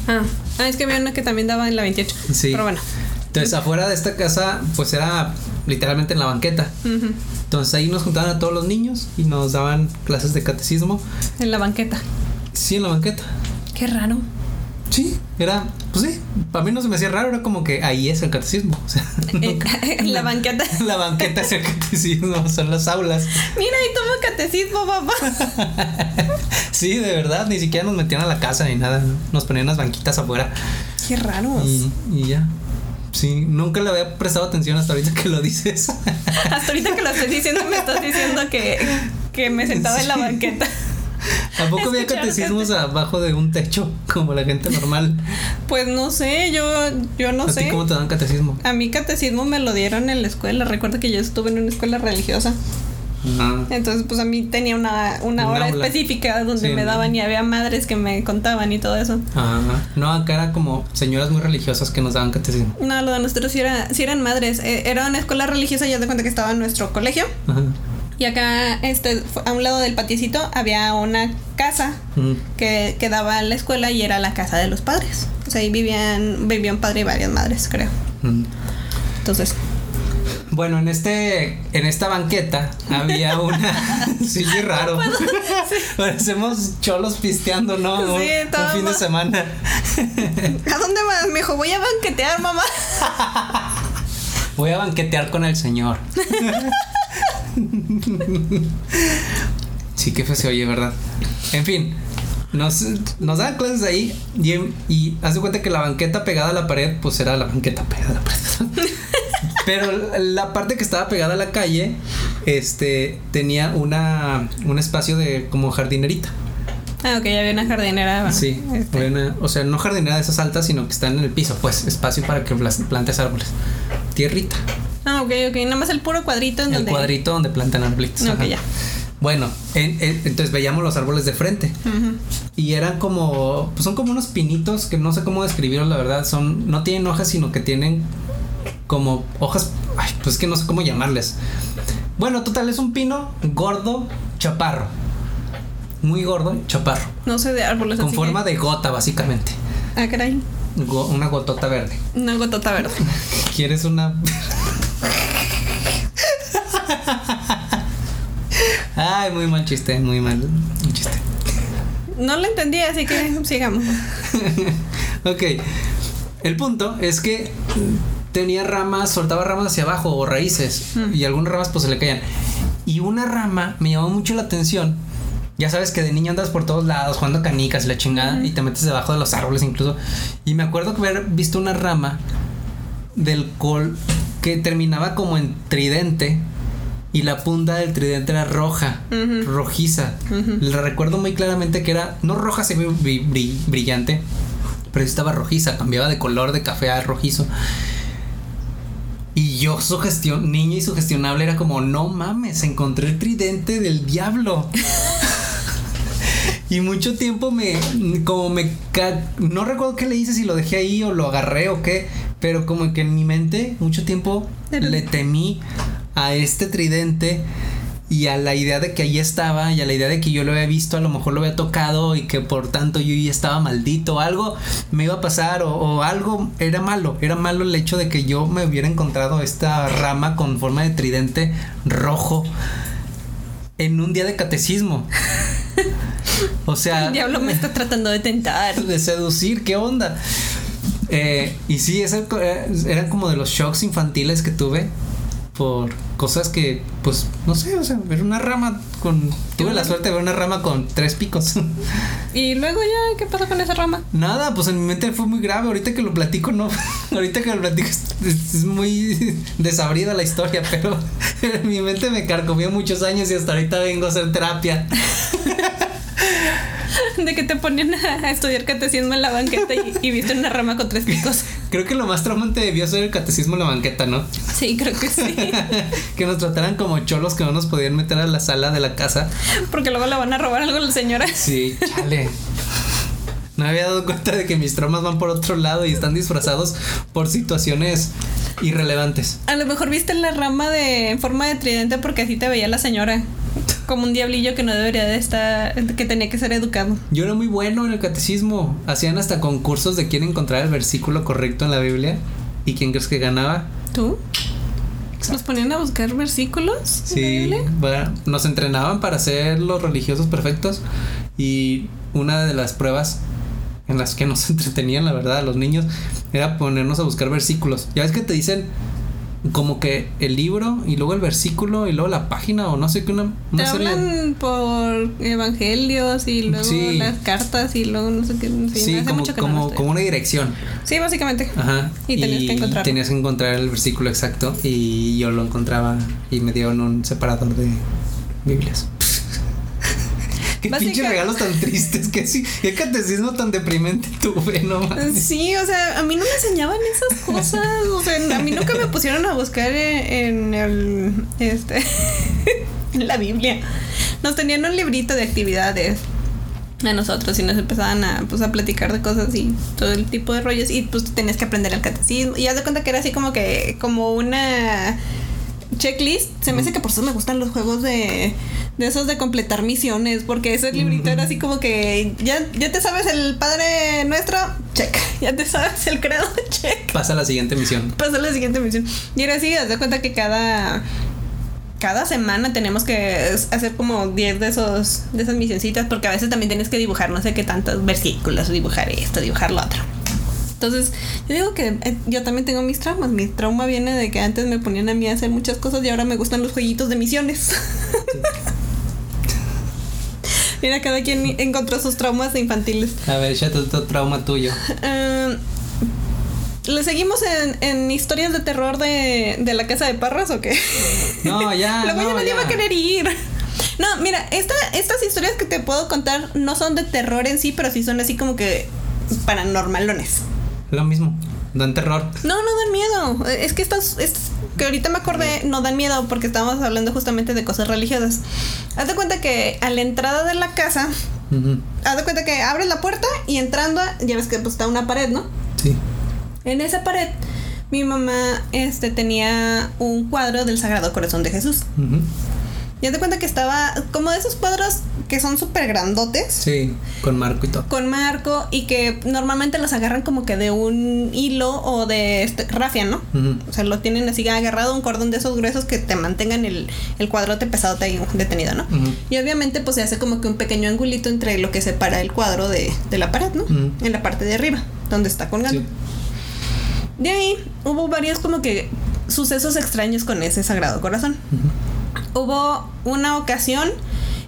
Ah, ah, es que había una que también daba en la 28. Sí. Pero bueno. Entonces, afuera de esta casa, pues era literalmente en la banqueta. Entonces ahí nos juntaban a todos los niños y nos daban clases de catecismo. En la banqueta. Sí, en la banqueta. Qué raro. Sí, era, pues sí, para mí no se me hacía raro, era como que ahí es el catecismo. O sea, (laughs) Eh, (laughs) la (laughs) banqueta. la banqueta es el catecismo, son las aulas. Mira, ahí toma catecismo, papá. Sí, de verdad, ni siquiera nos metían a la casa ni nada, nos ponían las banquitas afuera Qué raros. y, y ya. Sí, nunca le había prestado atención hasta ahorita que lo dices. Hasta ahorita que lo estoy diciendo, me estás diciendo que, que me sentaba en la Sí. Banqueta. (laughs) Tampoco había catecismos abajo de un techo, como la gente normal. (laughs) Pues no sé, yo, yo no ¿A ti sé. cómo te dan catecismo? A mí catecismo me lo dieron en la escuela. Recuerda que yo estuve en una escuela religiosa. Ah, Entonces, pues a mí tenía una, una Un hora aula. específica donde Sí, me daban y había madres que me contaban y todo eso. Ajá. No, acá era como señoras muy religiosas que nos daban catecismo. No, lo de nosotros sí, era, sí eran madres. Eh, Era una escuela religiosa, ya de cuenta que estaba en nuestro colegio. Ajá. Y acá, este, a un lado del patiecito, había una casa Mm. que, que daba a la escuela y era la casa de los padres. O sea, ahí vivían, vivían padre y varias madres, creo. Mm. Entonces, Bueno, en este, en esta banqueta había una. (laughs) (laughs) sí, qué raro. Parecemos cholos pisteando, ¿no? Sí, un, un estaba fin de semana. ¿a dónde vas? Me dijo, voy a banquetear, mamá. Voy a banquetear con el señor. (laughs) sí, qué feo se oye, ¿verdad? En fin, nos, nos daban clases ahí y, y haz de cuenta que la banqueta pegada a la pared, pues era la banqueta pegada a la pared. (laughs) Pero la parte que estaba pegada a la calle, este, tenía una, un espacio de como jardinerita. Ah, ok, había una jardinera. Sí, este, había una- o sea, no jardinera de esas altas, sino que están en el piso, pues, espacio para que plantes árboles. Tierrita. Ah, ok, ok. Nada más el puro cuadrito en El donde. cuadrito donde plantan arbolitos. Ok, ajá. ya. Bueno, en- en- entonces veíamos los árboles de frente. Y eran como. Pues son como unos pinitos que no sé cómo describirlos, la verdad. Son. No tienen hojas, sino que tienen como hojas. Ay, pues que no sé cómo llamarles. Bueno, total, es un pino gordo, chaparro. Muy gordo, chaparro. No sé de árboles Con así forma que- de gota, básicamente. Ah, caray. Go- una gotota verde. Una gotota verde. (laughs) ¿Quieres una.? Ay, muy mal chiste, muy mal un chiste. No lo entendí, así que sigamos. Ok. El punto es que tenía ramas, soltaba ramas hacia abajo o raíces. Y algunas ramas pues se le caían. Y una rama me llamó mucho la atención. Ya sabes que de niño andas por todos lados jugando canicas y la chingada. Y te metes debajo de los árboles incluso. Y me acuerdo que haber visto una rama del col que terminaba como en tridente. Y la punta del tridente era roja, rojiza. La recuerdo muy claramente que era, no roja, se brillante, pero estaba rojiza, cambiaba de color de café a rojizo. Y yo, sugestión, niña y sugestionable, era como, no mames, encontré el tridente del diablo. (laughs) y mucho tiempo me, como me, no recuerdo qué le hice, si lo dejé ahí o lo agarré o qué, pero como que en mi mente, mucho tiempo le temí a este tridente y a la idea de que ahí estaba y a la idea de que yo lo había visto, a lo mejor lo había tocado y que por tanto yo ya estaba maldito, algo me iba a pasar o, o algo era malo, era malo el hecho de que yo me hubiera encontrado esta rama con forma de tridente rojo en un día de catecismo. O sea, El diablo me está tratando de tentar. de seducir, ¿qué onda? Eh, y sí, ese eh, eran como de los shocks infantiles que tuve por cosas que, pues, no sé, o sea, ver una rama con... Tuve la suerte de ver una rama con tres picos. (laughs) Y luego ya, ¿qué pasó con esa rama? Nada, pues en mi mente fue muy grave. Ahorita que lo platico, no. (laughs) Ahorita que lo platico es, es muy (laughs) desabrida la historia, pero en mi mente me carcomió muchos años y hasta ahorita vengo a hacer terapia. (laughs) De que te ponían a estudiar catecismo en la banqueta y, y viste una rama con tres picos. (laughs) Creo que lo más traumante debió ser el catecismo en la banqueta, ¿no? Sí, creo que sí. (laughs) que nos trataran como cholos que no nos podían meter a la sala de la casa. Porque luego le van a robar algo a la señora. Sí, chale. No me había dado cuenta de que mis traumas van por otro lado y están disfrazados por situaciones irrelevantes. A lo mejor viste la rama de en forma de tridente porque así te veía la señora. Como un diablillo que no debería de estar, que tenía que ser educado. Yo era muy bueno en el catecismo. Hacían hasta concursos de quién encontrar el versículo correcto en la Biblia. ¿Y quién crees que ganaba? ¿Tú? ¿Nos ponían a buscar versículos? Sí, bueno, nos entrenaban para ser los religiosos perfectos y una de las pruebas en las que nos (laughs) entretenían, la verdad, a los niños, era ponernos a buscar versículos. Ya ves que te dicen como que el libro y luego el versículo y luego la página o no sé qué, una, Te una serie. hablan por evangelios y luego Sí. las cartas y luego no sé qué. Sí, Sí, hace como, mucho que como, como una dirección. Sí, básicamente. Ajá. Y tenías que encontrarlo. tenías que encontrar el versículo exacto y yo lo encontraba y me dieron un separador de Biblias. Qué Básica- pinches regalos tan tristes, que sí, qué catecismo tan deprimente tuve, no mames. Sí, o sea, a mí no me enseñaban esas cosas. O sea, a mí nunca me pusieron a buscar en, en el. Este. en (laughs) la Biblia. Nos tenían un librito de actividades a nosotros y nos empezaban a, pues, a platicar de cosas y todo el tipo de rollos. Y pues tenías que aprender el catecismo. Y haz de cuenta que era así como que. como una checklist. Se me hace que por eso me gustan los juegos de. De esos de completar misiones, porque ese librito era así como que ya, ya te sabes el Padre Nuestro, check. (laughs) Ya te sabes el credo, (laughs) check. Pasa la siguiente misión. Pasa la siguiente misión. Y era así, haz de cuenta que cada cada semana tenemos que hacer como 10 de esos de esas misioncitas porque a veces también tienes que dibujar no sé qué tantos versículos, dibujar esto, dibujar lo otro. Entonces, yo digo que eh, yo también tengo mis traumas. Mi trauma viene de que antes me ponían a mí a hacer muchas cosas y ahora me gustan los jueguitos de misiones. (laughs) Mira, cada quien encontró sus traumas infantiles. A ver, échate otro trauma tuyo. Eh, ¿Le seguimos en, en historias de terror de, de la casa de Parras o qué? (laughs) No, ya. (laughs) Luego ya no, nadie ya. va a querer ir. No, mira, esta, estas historias que te puedo contar no son de terror en sí, pero sí son así como que paranormalones. Lo mismo. Dan terror. No, no dan miedo. Es que estas, estas que ahorita me acordé no dan miedo porque estábamos hablando justamente de cosas religiosas. Haz de cuenta que a la entrada de la casa, Ujú. haz de cuenta que abres la puerta y entrando, ya ves que pues, está una pared, ¿no? Sí. En esa pared, mi mamá este, tenía un cuadro del Sagrado Corazón de Jesús. Ujú. Y haz de cuenta que estaba como de esos cuadros que son súper grandotes, Sí, con marco y todo. con marco, y que normalmente los agarran como que de un hilo o de este, rafia, ¿no? O sea, lo tienen así agarrado un cordón de esos gruesos que te mantengan el, el cuadrote pesado ahí detenido, ¿no? Y obviamente pues se hace como que un pequeño angulito entre lo que separa el cuadro de, de la pared, ¿no? En la parte de arriba, donde está colgando. Sí. De ahí hubo varios como que sucesos extraños con ese Sagrado Corazón. Hubo una ocasión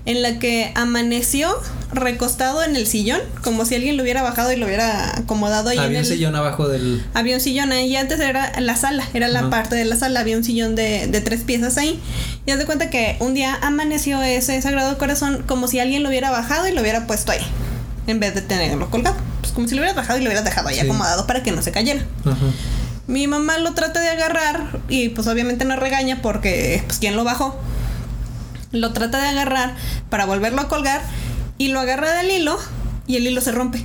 en la que amaneció recostado en el sillón, como si alguien lo hubiera bajado y lo hubiera acomodado ahí en Había un el sillón abajo del. había un sillón ahí, antes era la sala, era la parte de la sala, había un sillón de, de tres piezas ahí. Y haz de cuenta que un día amaneció ese Sagrado Corazón como si alguien lo hubiera bajado y lo hubiera puesto ahí, en vez de tenerlo colgado. Pues como si lo hubieras bajado y lo hubieras dejado ahí Sí. acomodado para que no se cayera. Mi mamá lo trata de agarrar y pues obviamente no regaña porque pues quién lo bajó. Lo trata de agarrar para volverlo a colgar y lo agarra del hilo y el hilo se rompe.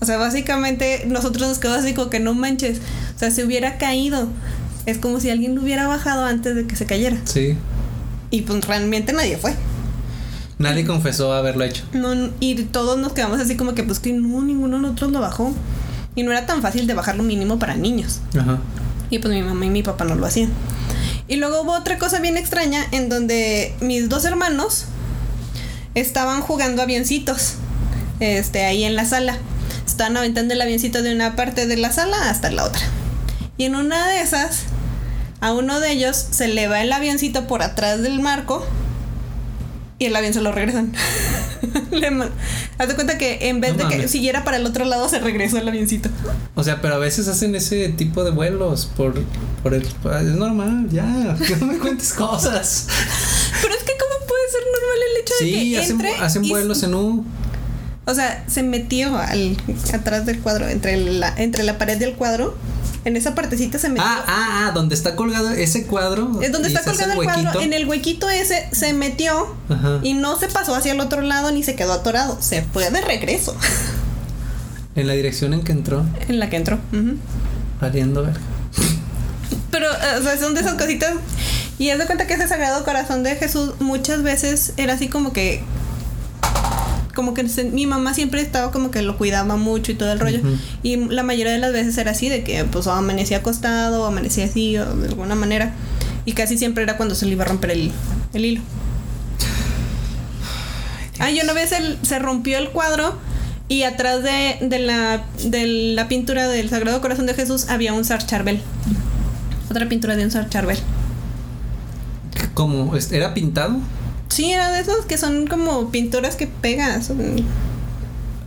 O sea, básicamente nosotros nos quedamos así como que no manches. O sea, se hubiera caído. Es como si alguien lo hubiera bajado antes de que se cayera. Sí. Y pues realmente nadie fue. Nadie confesó haberlo hecho. No, y todos nos quedamos así como que pues que no, ninguno de nosotros lo bajó. Y no era tan fácil de bajar lo mínimo para niños. Ajá. Y pues mi mamá y mi papá no lo hacían. Y luego hubo otra cosa bien extraña en donde mis dos hermanos estaban jugando avioncitos. Este, ahí en la sala. Estaban aventando el avioncito de una parte de la sala hasta la otra. Y en una de esas, a uno de ellos se le va el avioncito por atrás del marco y el avión se lo regresan. (laughs) Le Haz de cuenta que en vez No de que mames. siguiera para el otro lado, se regresó el avioncito. O sea, pero a veces hacen ese tipo de vuelos por, por el. Es normal, ya. (laughs) Que no me cuentes cosas. Pero es que, ¿cómo puede ser normal el hecho de que hacen, entre hacen y- vuelos en U. O sea, se metió al, atrás del cuadro, entre la, entre la pared del cuadro. En esa partecita se metió. Ah, ah, ah, donde está colgado ese cuadro. es donde está colgado el cuadro. En el huequito ese se metió Ajá. y no se pasó hacia el otro lado ni se quedó atorado. Se fue de regreso (laughs) En la dirección en que entró, en la que entró. Ujú. valiendo verga. Pero, eh, o sea, son de esas cositas Y es de cuenta que ese Sagrado Corazón de Jesús muchas veces era así como que como que se- mi mamá siempre estaba como que lo cuidaba mucho y todo el rollo. Y la mayoría de las veces era así, de que pues amanecía acostado o amanecía así o de alguna manera. Y casi siempre era cuando se le iba a romper el, el hilo. Ah, y una vez el- se rompió el cuadro y atrás de, de la, de la pintura del Sagrado Corazón de Jesús había un Sar Charbel. Otra pintura de un Sar Charbel. ¿Cómo? ¿Es- ¿Era pintado? Sí, era de esos que son como pinturas que pegas.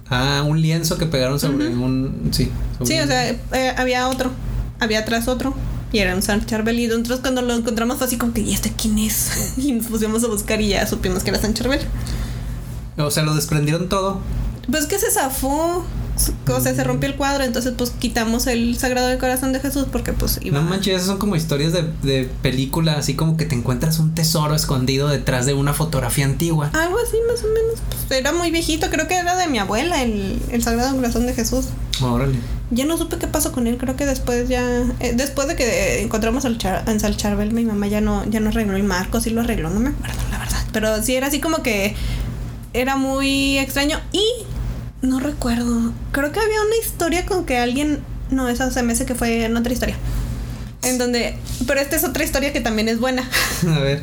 Ah, un lienzo que pegaron sobre un. Sí. sobre Sí, o sea, eh, había otro. Había atrás otro. Y era un San Charbel. Y nosotros cuando lo encontramos fue así como que, ¿y este quién es? (laughs) Y nos pusimos a buscar y ya supimos que era San Charbel. O sea, lo desprendieron todo. Pues que se zafó. O sea, se rompió el cuadro. Entonces, pues quitamos el Sagrado del Corazón de Jesús porque, pues, iba. No manches, esas son como historias de, de película, así como que te encuentras un tesoro escondido detrás de una fotografía antigua. Algo así, más o menos. Pues, era muy viejito. Creo que era de mi abuela, el, el Sagrado Corazón de Jesús. Órale. Ya no supe qué pasó con él. Creo que después ya. eh, después de que encontramos al Char- en Sal Charbel, mi mamá ya no, ya no arregló el marco. Sí lo arregló, no me acuerdo, la verdad. Pero sí era así como que. Era muy extraño. Y. No recuerdo. Creo que había una historia con que alguien. No, esa se me hace que fue en otra historia. En donde. Pero esta es otra historia que también es buena. (laughs) A ver.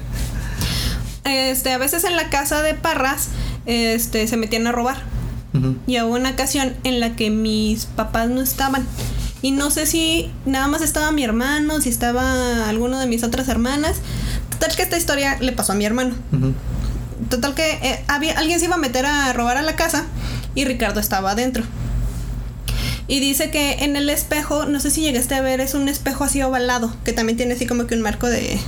Este, a veces en la casa de Parras. Este, se metían a robar. Y hubo una ocasión en la que mis papás no estaban. Y no sé si nada más estaba mi hermano, si estaba alguno de mis otras hermanas. Total que esta historia le pasó a mi hermano. Total que eh, había, alguien se iba a meter a robar a la casa y Ricardo estaba adentro. Y dice que en el espejo, no sé si llegaste a ver, es un espejo así ovalado, que también tiene así como que un marco de...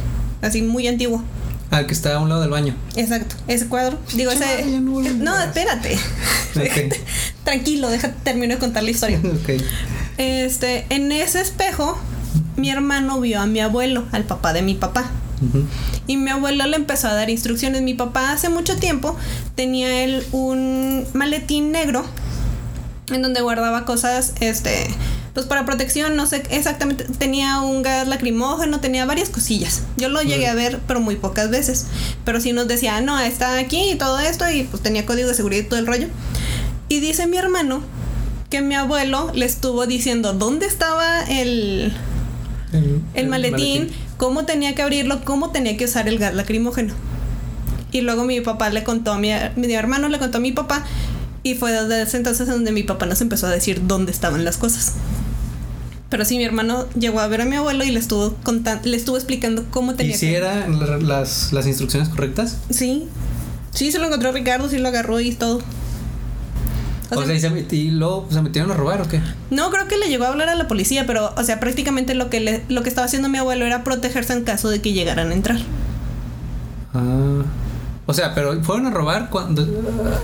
así muy antiguo. Ah, que está a un lado del baño. Exacto, ese cuadro. Digo, ese... No espérate. (laughs) (laughs) Tranquilo, déjate termino de contar la historia. (laughs) ok. Este, en ese espejo, mi hermano vio a mi abuelo, al papá de mi papá. Y mi abuelo le empezó a dar instrucciones. Mi papá hace mucho tiempo tenía él un maletín negro en donde guardaba cosas, este, pues para protección, no sé exactamente, tenía un gas lacrimógeno, tenía varias cosillas. Yo lo llegué a ver, pero muy pocas veces. Pero sí nos decía, no, está aquí y todo esto, y pues tenía código de seguridad y todo el rollo. Y dice mi hermano que mi abuelo le estuvo diciendo dónde estaba el, el maletín, cómo tenía que abrirlo, cómo tenía que usar el gas lacrimógeno. Y luego mi papá le contó a mi, mi hermano le contó a mi papá y fue desde ese entonces donde mi papá nos empezó a decir dónde estaban las cosas. Pero sí, mi hermano llegó a ver a mi abuelo y le estuvo contando, le estuvo explicando cómo tenía ¿Y si que. eran la- las, las instrucciones correctas? Sí. Sí, se lo encontró Ricardo, sí lo agarró y todo. O O, sea, sea, ¿y, se, y luego se metieron a robar o qué? No, creo que le llegó a hablar a la policía, pero, o sea, prácticamente lo que le, lo que estaba haciendo mi abuelo era protegerse en caso de que llegaran a entrar. Ah. O sea, pero fueron a robar cuando,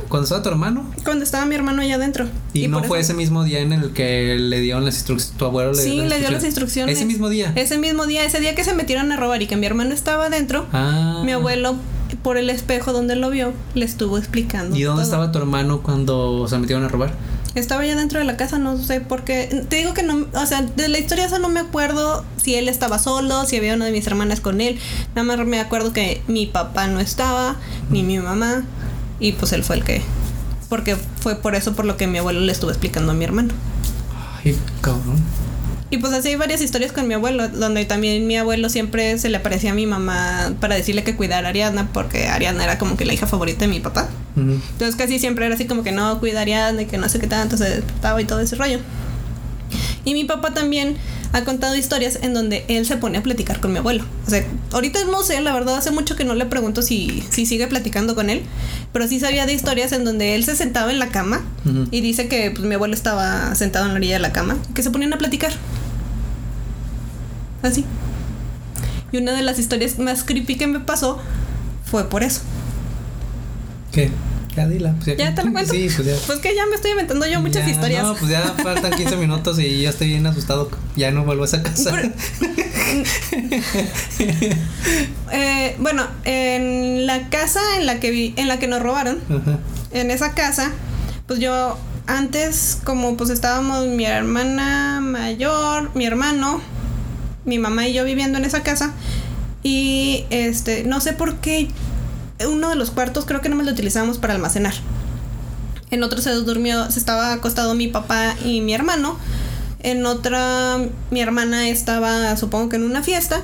cuando estaba tu hermano. Cuando estaba mi hermano allá adentro. Y, no fue ese mismo día en el que le dieron las instrucciones. Tu abuelo le Sí, le dio las instrucciones. Ese mismo día. Ese mismo día, ese día que se metieron a robar y que mi hermano estaba adentro, Ah. mi abuelo, por el espejo donde lo vio, le estuvo explicando. ¿Y dónde todo. estaba tu hermano cuando se metieron a robar? Estaba ya dentro de la casa, no sé por qué. Te digo que no, o sea, de la historia esa no me acuerdo si él estaba solo, si había una de mis hermanas con él. Nada más me acuerdo que mi papá no estaba, ni mi mamá, y pues él fue el que. Porque fue por eso por lo que mi abuelo le estuvo explicando a mi hermano. Ay, cabrón. Y pues así hay varias historias con mi abuelo, donde también mi abuelo siempre se le aparecía a mi mamá para decirle que cuidara a Ariadna, porque Ariadna era como que la hija favorita de mi papá. Entonces casi siempre era así como que no, cuida a Ariadna y que no sé qué tanto se despertaba y todo ese rollo. Y mi papá también ha contado historias en donde él se pone a platicar con mi abuelo. O sea, ahorita no sé, la verdad hace mucho que no le pregunto si, si sigue platicando con él, pero sí sabía de historias en donde él se sentaba en la cama y dice que pues, mi abuelo estaba sentado en la orilla de la cama, que se ponían a platicar. Así. Y una de las historias más creepy que me pasó fue por eso. ¿Qué? Ya dila. Pues ¿Ya te lo (laughs) cuento? Sí, pues ya. Pues que ya me estoy inventando yo muchas Ya, historias. No, pues ya faltan 15 minutos y ya estoy bien asustado. Ya no vuelvo a esa casa. Pero- (laughs) Eh, bueno, en la casa en la que vi, en la que nos robaron, Ajá. en esa casa, pues yo antes, como pues estábamos mi hermana mayor, mi hermano, mi mamá y yo viviendo en esa casa, Y este, no sé por qué uno de los cuartos creo que no me lo utilizamos para almacenar. En otro se durmió, se estaba acostado mi papá y mi hermano. En otra, mi hermana estaba, supongo que en una fiesta.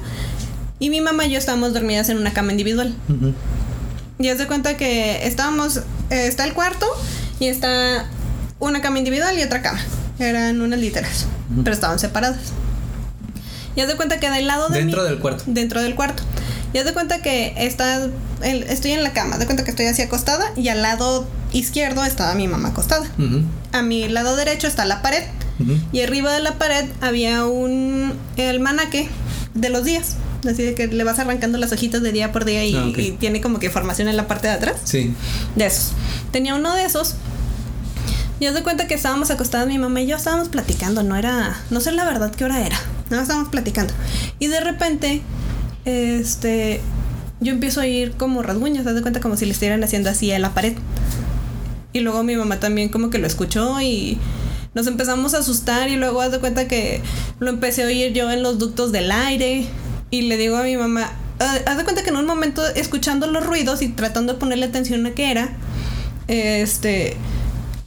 Y mi mamá y yo estábamos dormidas en una cama individual. Y haz de cuenta que estábamos, eh, está el cuarto y está una cama individual y otra cama. Eran unas literas, pero estaban separadas. Y haz de cuenta que del lado de Dentro del cuarto. Dentro del cuarto. Y haz de cuenta que está, el- estoy en la cama, de cuenta que estoy así acostada y al lado izquierdo estaba mi mamá acostada. A mi lado derecho está la pared y arriba de la pared había un almanaque de los días. Así de que le vas arrancando las hojitas de día por día y, Ah, y tiene como que formación en la parte de atrás. Sí. De esos. Tenía uno de esos. Y haz de cuenta que estábamos acostadas, mi mamá y yo estábamos platicando, no era, no sé la verdad qué hora era, no estábamos platicando. Y de repente, este, yo empiezo a ir como rasguños, haz de cuenta como si le estuvieran haciendo así a la pared. Y luego mi mamá también como que lo escuchó y nos empezamos a asustar y luego haz de cuenta que lo empecé a oír yo en los ductos del aire y le digo a mi mamá, "Ah, haz de cuenta que en un momento escuchando los ruidos y tratando de ponerle atención a qué era, este,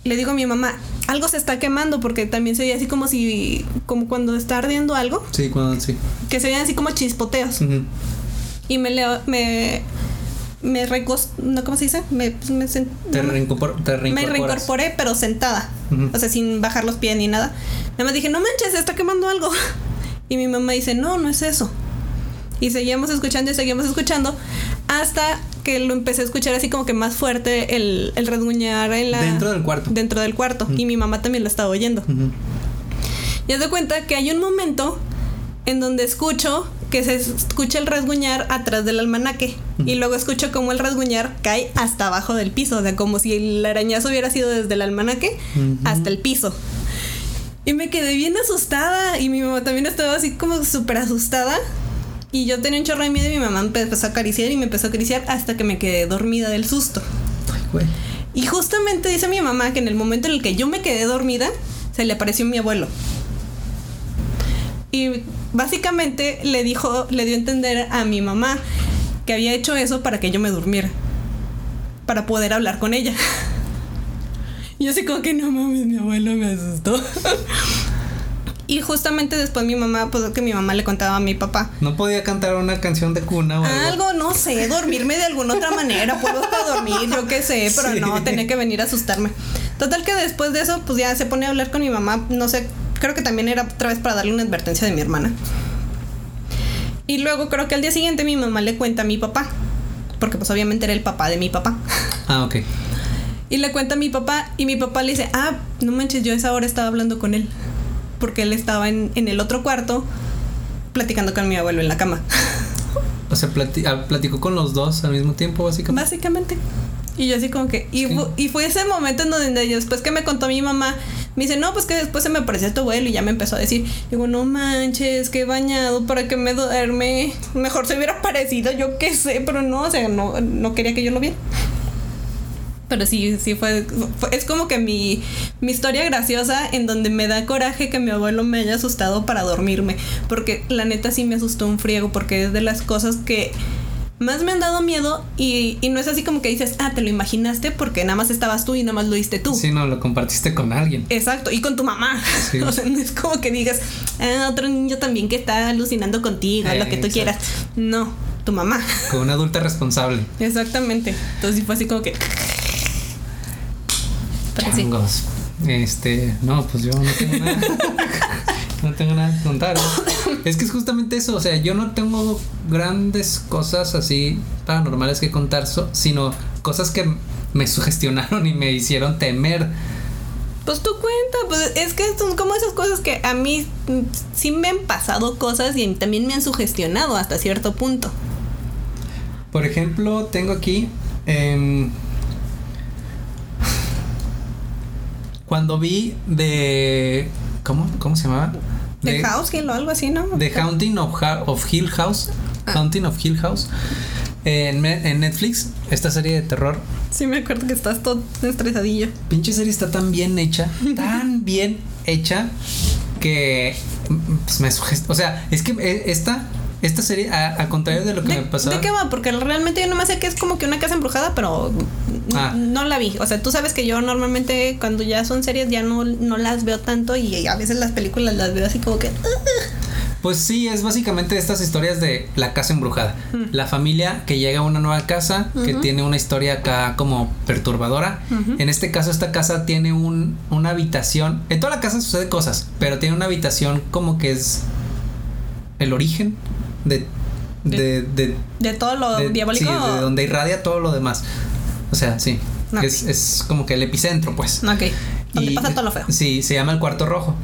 le digo a mi mamá, algo se está quemando porque también se oye así como si, como cuando está ardiendo algo, Sí, cuando sí. que se oyen así como chispoteos. Ujú. Y me leo, me, me recos, no, ¿cómo se dice? Me, pues, me sen- Te, no, reincorpor- te me reincorporas. reincorporé, pero sentada. O sea, sin bajar los pies ni nada. Nada más dije, no manches, se está quemando algo. (laughs) Y mi mamá dice, no, no es eso. Y seguíamos escuchando y seguíamos escuchando hasta que lo empecé a escuchar así como que más fuerte el, el rasguñar en la... Dentro del cuarto. Dentro del cuarto. Y mi mamá también lo estaba oyendo. Ujú. Y haz de cuenta que hay un momento en donde escucho que se escucha el rasguñar atrás del almanaque. Y luego escucho como el rasguñar cae hasta abajo del piso. O sea, como si el arañazo hubiera sido desde el almanaque hasta el piso. Y me quedé bien asustada. Y mi mamá también estaba así como súper asustada. Y yo tenía un chorro de miedo y mi mamá me empezó a acariciar y me empezó a acariciar hasta que me quedé dormida del susto. Ay, güey. Y justamente dice mi mamá que en el momento en el que yo me quedé dormida, se le apareció mi abuelo. Y básicamente le dijo, le dio a entender a mi mamá que había hecho eso para que yo me durmiera. Para poder hablar con ella. (laughs) Y yo así como que no mames, mi abuelo me asustó. (laughs) Y justamente después mi mamá, pues que mi mamá le contaba a mi papá. No podía cantar una canción de cuna o algo. Algo, no sé, dormirme de alguna otra manera, polvos para dormir, yo qué sé, (laughs) pero Sí. no, tenía que venir a asustarme. Total que después de eso, pues ya se pone a hablar con mi mamá, no sé, creo que también era otra vez para darle una advertencia de mi hermana. Y luego creo que al día siguiente mi mamá le cuenta a mi papá, porque pues obviamente era el papá de mi papá. (laughs) Ah, ok. Y le cuenta a mi papá y mi papá le dice, ah, no manches, yo a esa hora estaba hablando con él, porque él estaba en, en el otro cuarto platicando con mi abuelo en la cama. (laughs) O sea, plati- ah, platicó con los dos al mismo tiempo, básicamente. Básicamente. Y yo así como que... Y, Sí. y fue ese momento en donde después que me contó mi mamá, me dice, no, pues que después se me apareció tu abuelo y ya me empezó a decir, digo, no manches, qué bañado, para que me duerme. Mejor se hubiera (laughs) parecido, yo qué sé, pero no, o sea, no, no quería que yo lo viera. Pero sí, sí fue, fue- Es como que mi, mi historia graciosa en donde me da coraje que mi abuelo me haya asustado para dormirme. Porque la neta sí me asustó un friego, porque es de las cosas que más me han dado miedo y, y no es así como que dices, ah, te lo imaginaste porque nada más estabas tú y nada más lo diste tú. Sí, no, lo compartiste con alguien. Exacto, y con tu mamá. Sí. (laughs) O sea, no es como que digas, ah, otro niño también que está alucinando contigo, Eh, lo que tú exacto. quieras. No, tu mamá. Con una adulta responsable. Exactamente. Entonces fue así como que. Changos. Este, no, pues yo no tengo nada. (laughs) no tengo nada que contar. Es que es justamente eso, o sea, yo no tengo grandes cosas así paranormales que contar, sino cosas que me sugestionaron y me hicieron temer. Pues tú cuenta, pues es que son como esas cosas que a mí sí me han pasado cosas y también me han sugestionado hasta cierto punto. Por ejemplo, tengo aquí. em, cuando vi de. ¿Cómo, cómo se llamaba? De House Hill o algo así, ¿no? The Haunting of, of Hill House. Ah. Haunting of Hill House. En, en Netflix, esta serie de terror. Sí me acuerdo que estás todo estresadillo. Pinche serie está tan bien hecha, (laughs) tan bien hecha que pues, me sugest... O sea, es que eh, esta esta serie, a- al contrario de lo que ¿De, me pasaba. de qué va? Porque realmente yo nomás sé que es como que una casa embrujada, pero Ah. no la vi. O sea, tú sabes que yo normalmente cuando ya son series ya no, no las veo tanto y a veces las películas las veo así como que... Pues sí, es básicamente estas historias de la casa embrujada. La familia que llega a una nueva casa, que tiene una historia acá como perturbadora. En este caso, esta casa tiene un, una habitación. En toda la casa sucede cosas, pero tiene una habitación como que es el origen de. de, de, De todo lo de- diabólico. sí, de donde irradia todo lo demás. O sea, sí. Es, es como que el epicentro, pues. Ok. Donde Y- pasa todo lo feo. Sí, se llama el cuarto rojo.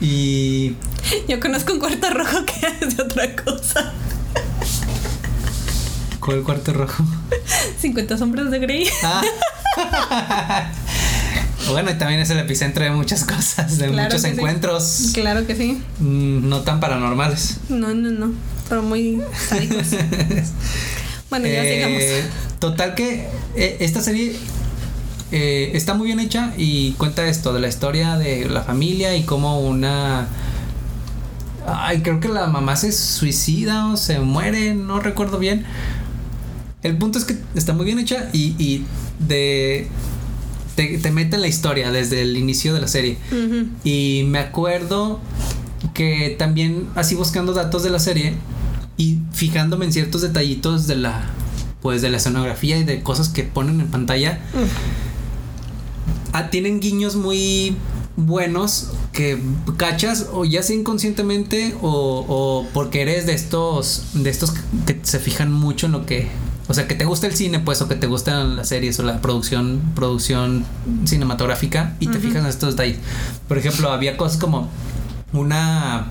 Y (laughs) Yo conozco un cuarto rojo que (laughs) es de otra cosa. ¿Cuál cuarto rojo? (laughs) 50 sombras de Grey. Ah. bueno, y también es el epicentro de muchas cosas, de Claro muchos sí. encuentros Claro que sí. mm, no tan paranormales. No, no, no. Pero muy sádicos. Bueno, ya Eh, sigamos. Total que eh, esta serie eh, está muy bien hecha y cuenta esto de la historia de la familia y cómo una... Ay, creo que la mamá se suicida o se muere, no recuerdo bien. El punto es que está muy bien hecha y, y de... Te, te mete en la historia desde el inicio de la serie. Y me acuerdo que también así buscando datos de la serie y fijándome en ciertos detallitos de la pues de la escenografía y de cosas que ponen en pantalla ah, tienen guiños muy buenos que cachas o ya sea inconscientemente o, o porque eres de estos de estos que se fijan mucho en lo que o sea que te gusta el cine pues o que te gustan las series o la producción producción cinematográfica y te fijas en estos detalles. Por ejemplo había cosas como una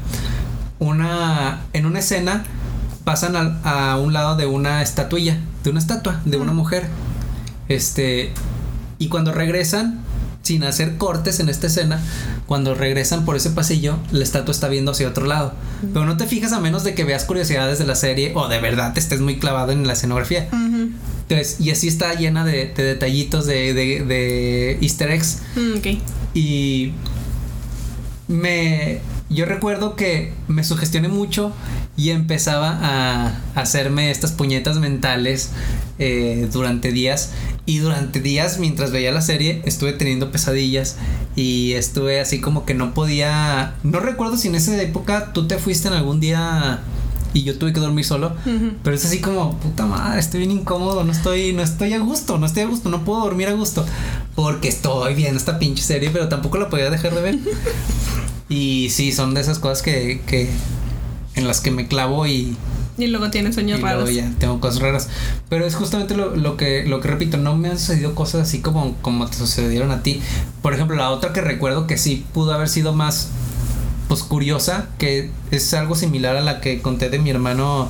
una en una escena pasan al- a, un lado de una estatuilla de una estatua de una mujer. Este y cuando regresan sin hacer cortes en esta escena cuando regresan por ese pasillo la estatua está viendo hacia otro lado. Pero no te fijas a menos de que veas curiosidades de la serie o de verdad te estés muy clavado en la escenografía. Entonces y así está llena de, de detallitos de, de, de easter eggs. Mm, y me yo recuerdo que me sugestioné mucho y empezaba a hacerme estas puñetas mentales eh, durante días y durante días mientras veía la serie estuve teniendo pesadillas y estuve así como que no podía no recuerdo si en esa época tú te fuiste en algún día y yo tuve que dormir solo pero es así como, puta madre, estoy bien incómodo, no estoy, no estoy a gusto, no estoy a gusto, no puedo dormir a gusto. Porque estoy viendo esta pinche serie, pero tampoco la podía dejar de ver. (laughs) y sí, son de esas cosas que, que en las que me clavo y, Y luego tiene y sueños luego raros. ya tengo cosas raras. Pero es justamente lo, lo que, lo que repito, no me han sucedido cosas así como, como te sucedieron a ti. Por ejemplo, la otra que recuerdo que sí pudo haber sido más pues curiosa, que es algo similar a la que conté de mi hermano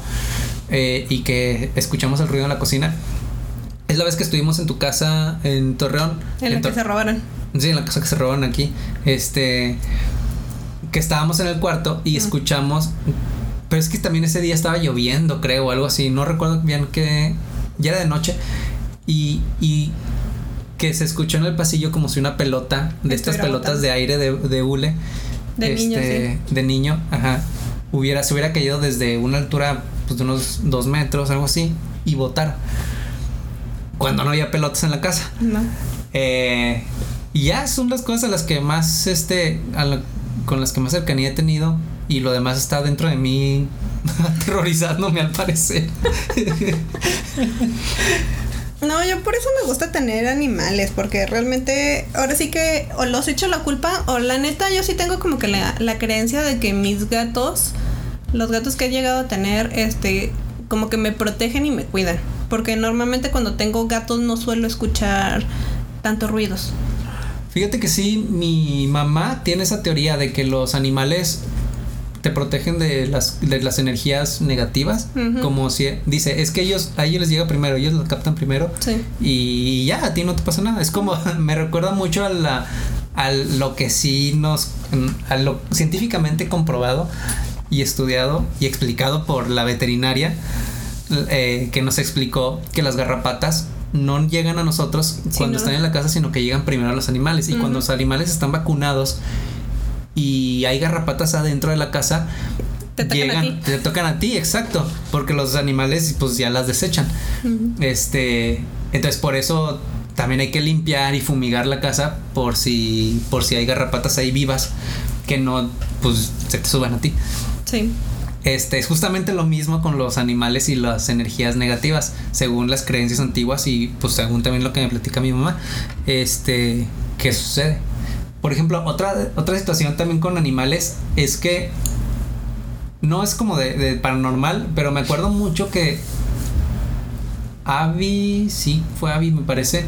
eh, y que escuchamos el ruido en la cocina. Es la vez que estuvimos en tu casa en Torreón. En la En que Tor- se robaron. Sí, en la casa que se roban aquí. Este. Que estábamos en el cuarto y escuchamos. Pero es que también ese día estaba lloviendo, creo, o algo así. No recuerdo bien que. Ya era de noche. Y. y que se escuchó en el pasillo como si una pelota. De estas pelotas de aire de, de hule. De niño, este, De niño, ajá. Hubiera, se hubiera caído desde una altura pues, de unos dos metros, algo así. Y botar. Cuando no había pelotas en la casa. No. Eh, y ya son las cosas a las que más, este, a con las que más cercanía he tenido. Y lo demás está dentro de mí (laughs) aterrorizándome al parecer. No, yo por eso me gusta tener animales, porque realmente ahora sí que o los echo la culpa, o la neta yo sí tengo como que la, la creencia de que mis gatos, los gatos que he llegado a tener, este, como que me protegen y me cuidan. Porque normalmente cuando tengo gatos no suelo escuchar tantos ruidos. Fíjate que sí, mi mamá tiene esa teoría de que los animales te protegen de las, de las energías negativas. Como si dice, es que ellos, a ellos les llega primero, ellos lo captan primero. Sí. Y ya, a ti no te pasa nada. Es como, (laughs) me recuerda mucho a la a lo que sí nos a lo científicamente comprobado y estudiado y explicado por la veterinaria eh, que nos explicó que las garrapatas no llegan a nosotros Sí, cuando no. están en la casa, sino que llegan primero a los animales. Y cuando los animales están vacunados y hay garrapatas adentro de la casa, Te tocan a ti. te tocan a ti, exacto, porque los animales pues ya las desechan. Este, entonces por eso también hay que limpiar y fumigar la casa por si por si hay garrapatas ahí vivas que no pues se te suban a ti. Sí. Este es justamente lo mismo con los animales y las energías negativas, según las creencias antiguas y pues según también lo que me platica mi mamá. Este, ¿qué sucede? Por ejemplo, otra, otra situación también con animales es que no es como de, de paranormal, pero me acuerdo mucho que Abby, sí, fue Abby, me parece.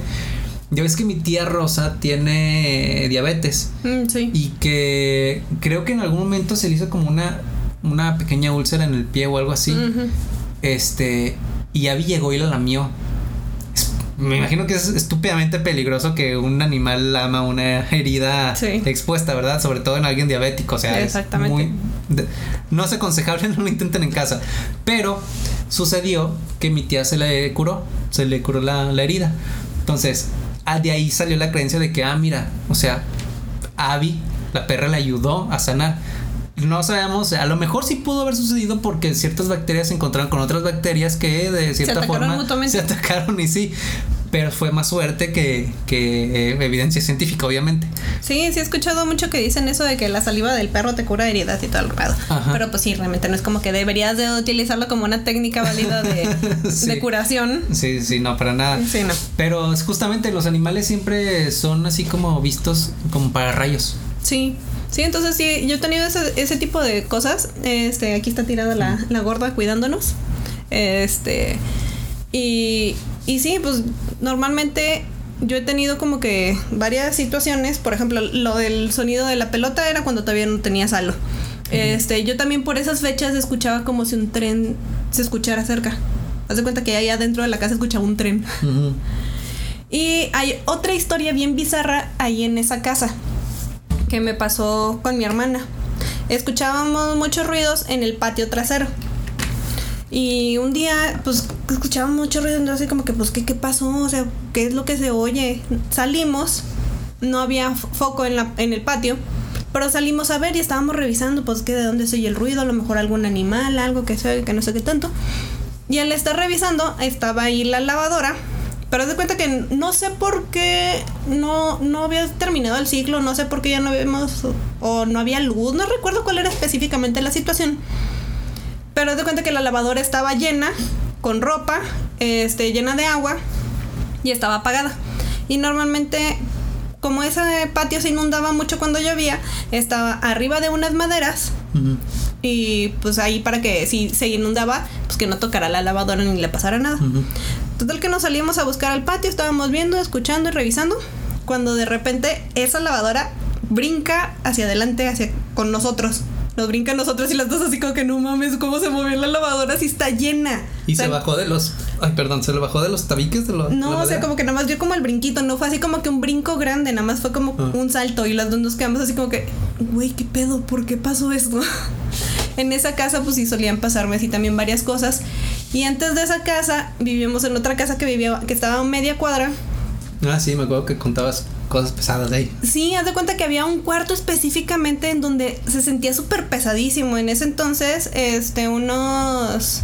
Ya ves que mi tía Rosa tiene diabetes Mm, sí. y que creo que en algún momento se le hizo como una, una pequeña úlcera en el pie o algo así. Este, y Abby llegó y la lamió. Es- me imagino que es estúpidamente peligroso que un animal lama una herida Sí. expuesta, ¿verdad? Sobre todo en alguien diabético. O sea, es Exactamente. muy- de- no es aconsejable, (laughs) no lo intenten en casa. Pero sucedió que mi tía se le curó, se le curó la, la herida. Entonces, ah, de ahí salió la creencia de que, ah, mira, o sea, Abby, la perra, le ayudó a sanar. No sabemos, a lo mejor sí pudo haber sucedido porque ciertas bacterias se encontraron con otras bacterias que de cierta atacaron forma mutuamente. se atacaron y sí, pero fue más suerte que, que eh, evidencia científica, obviamente. Sí, sí he escuchado mucho que dicen eso de que la saliva del perro te cura heridas y todo el. Ajá. Pero pues sí, realmente no es como que deberías de utilizarlo como una técnica válida de, (laughs) Sí. de curación. Sí, sí, no, para nada. Sí, no. Pero justamente los animales siempre son así como vistos como para rayos. Sí. Sí, entonces sí, yo he tenido ese, ese tipo de cosas. Este, aquí está tirada la, la gorda cuidándonos. Este. Y, y sí, pues normalmente yo he tenido como que varias situaciones. Por ejemplo, lo del sonido de la pelota era cuando todavía no tenía halo. Este, yo también por esas fechas escuchaba como si un tren se escuchara cerca. Haz de cuenta que allá adentro de la casa escuchaba un tren. Y hay otra historia bien bizarra ahí en esa casa que me pasó con mi hermana. Escuchábamos muchos ruidos en el patio trasero. Y un día, pues, escuchábamos mucho ruido, entonces como que, pues, ¿qué, ¿qué pasó? O sea, ¿qué es lo que se oye? Salimos, no había foco en, la, en el patio, pero salimos a ver y estábamos revisando, pues, que de dónde se oye el ruido, a lo mejor algún animal, algo que se oye, que no sé qué tanto. Y al estar revisando, estaba ahí la lavadora. Pero de cuenta que no sé por qué no, no había terminado el ciclo, no sé por qué ya no habíamos o no había luz, no recuerdo cuál era específicamente la situación. Pero de cuenta que la lavadora estaba llena, con ropa, este, llena de agua y estaba apagada. Y normalmente, como ese patio se inundaba mucho cuando llovía, estaba arriba de unas maderas y pues ahí para que si se inundaba, pues que no tocara la lavadora ni le pasara nada. Total que nos salimos a buscar al patio, estábamos viendo, escuchando y revisando, cuando de repente esa lavadora brinca hacia adelante, hacia con nosotros. Nos brinca a nosotros y las dos así como que no mames, cómo se movió la lavadora si está llena. Y O sea, se bajó de los. Ay, perdón, se le bajó de los tabiques de los. no, o sea, como que nada más dio como el brinquito, no fue así como que un brinco grande, nada más fue como Ah. un salto y las dos nos quedamos así como que, güey, ¿qué pedo? ¿Por qué pasó esto? (laughs) en esa casa pues sí solían pasarme así también varias cosas. Y antes de esa casa vivíamos en otra casa que vivía, que estaba a media cuadra. Ah, sí, me acuerdo que contabas cosas pesadas de ahí. Sí, haz de cuenta que había un cuarto específicamente en donde se sentía súper pesadísimo. En ese entonces, este, unos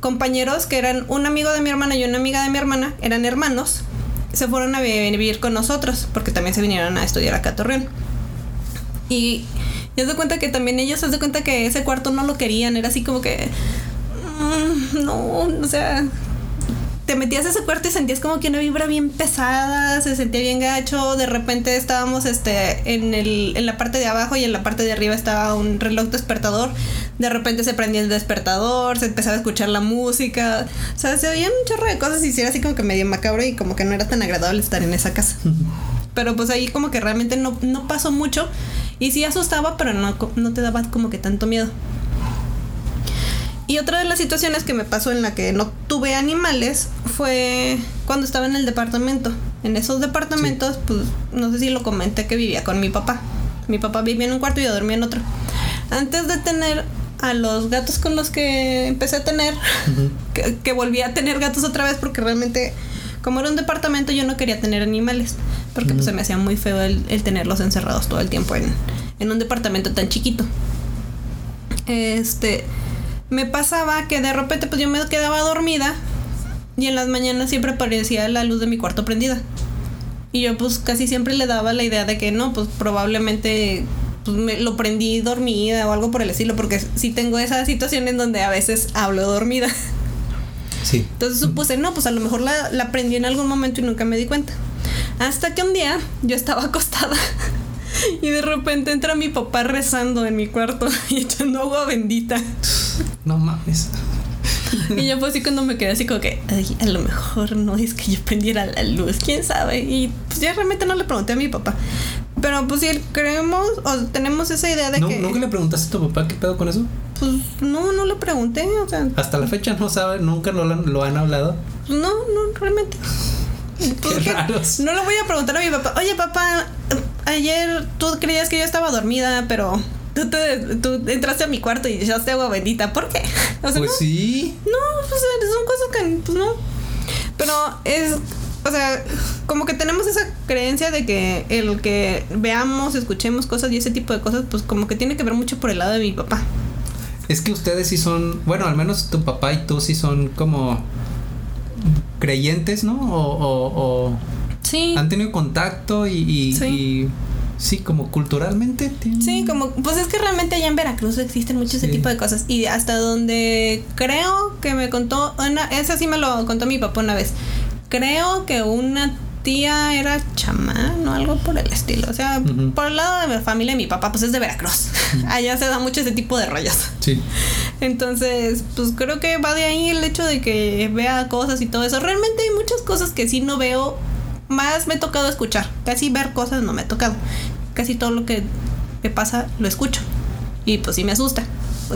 compañeros que eran un amigo de mi hermana y una amiga de mi hermana, eran hermanos, se fueron a vivir con nosotros, porque también se vinieron a estudiar acá a Torreón. Y, y haz de cuenta que también ellos, haz de cuenta que ese cuarto no lo querían, era así como que... mm, no, o sea, te metías a ese cuarto y sentías como que una vibra bien pesada, se sentía bien gacho, de repente estábamos este en el en la parte de abajo y en la parte de arriba estaba un reloj despertador, de repente se prendía el despertador, se empezaba a escuchar la música, o sea, se oían un chorro de cosas y sí era así como que medio macabro y como que no era tan agradable estar en esa casa. (laughs) Pero pues ahí como que realmente no, no pasó mucho y sí asustaba, pero no, no te daba como que tanto miedo. Y otra de las situaciones que me pasó en la que no tuve animales fue cuando estaba en el departamento. En esos departamentos, pues no sé si lo comenté que vivía con mi papá. Mi papá vivía en un cuarto y yo dormía en otro. Antes de tener a los gatos con los que empecé a tener, que, que volví a tener gatos otra vez porque realmente, como era un departamento, yo no quería tener animales. Porque pues, se me hacía muy feo el, el tenerlos encerrados todo el tiempo en, en un departamento tan chiquito. este, me pasaba que de repente pues yo me quedaba dormida y en las mañanas siempre aparecía la luz de mi cuarto prendida. Y yo pues casi siempre le daba la idea de que no, pues probablemente pues, me lo prendí dormida o algo por el estilo, porque sí tengo esa situación en donde a veces hablo dormida. Sí. Entonces supuse, no, pues a lo mejor la, la prendí en algún momento y nunca me di cuenta. Hasta que un día yo estaba (laughs) acostada y de repente entra mi papá rezando en mi cuarto (laughs) y echando agua bendita. No mames. Y yo pues así cuando me quedé así como que, "Ay, a lo mejor no es que yo prendiera la luz, quién sabe. Y pues ya realmente no le pregunté a mi papá. Pero pues si creemos o tenemos esa idea de ¿No, que... ¿Nunca le preguntaste a tu papá qué pedo con eso? Pues no, no le pregunté, o sea, Hasta la fecha no sabe, nunca lo, han- lo han hablado. pues no, no, realmente. (laughs) Pues Qué raros. No lo voy a preguntar a mi papá. Oye, papá, ayer tú creías que yo estaba dormida, pero tú, te, tú entraste a mi cuarto y echaste agua bendita. ¿Por qué? (laughs) O sea, Pues no, sí. no, pues son cosas que, pues no. Pero es, o sea, como que tenemos esa creencia de que el que veamos, escuchemos cosas y ese tipo de cosas, pues como que tiene que ver mucho por el lado de mi papá. Es que ustedes sí son, bueno, al menos tu papá y tú sí son como creyentes, ¿no? O, o- o Sí. han tenido contacto y, y- Sí. y sí, como culturalmente. tienen- Sí, como, pues es que realmente allá en Veracruz existen mucho ese Sí. tipo de cosas. Y hasta donde creo que me contó, una, esa sí me lo contó mi papá una vez. Creo que una tía era chamán o algo por el estilo. O sea, por el lado de mi familia, mi papá pues es de Veracruz. (laughs) Allá se da mucho ese tipo de rollos. Sí. Entonces, pues creo que va de ahí el hecho de que vea cosas y todo eso. Realmente hay muchas cosas que sí no veo. Más me ha tocado escuchar. Casi ver cosas no me ha tocado. Casi todo lo que me pasa lo escucho. Y pues sí me asusta.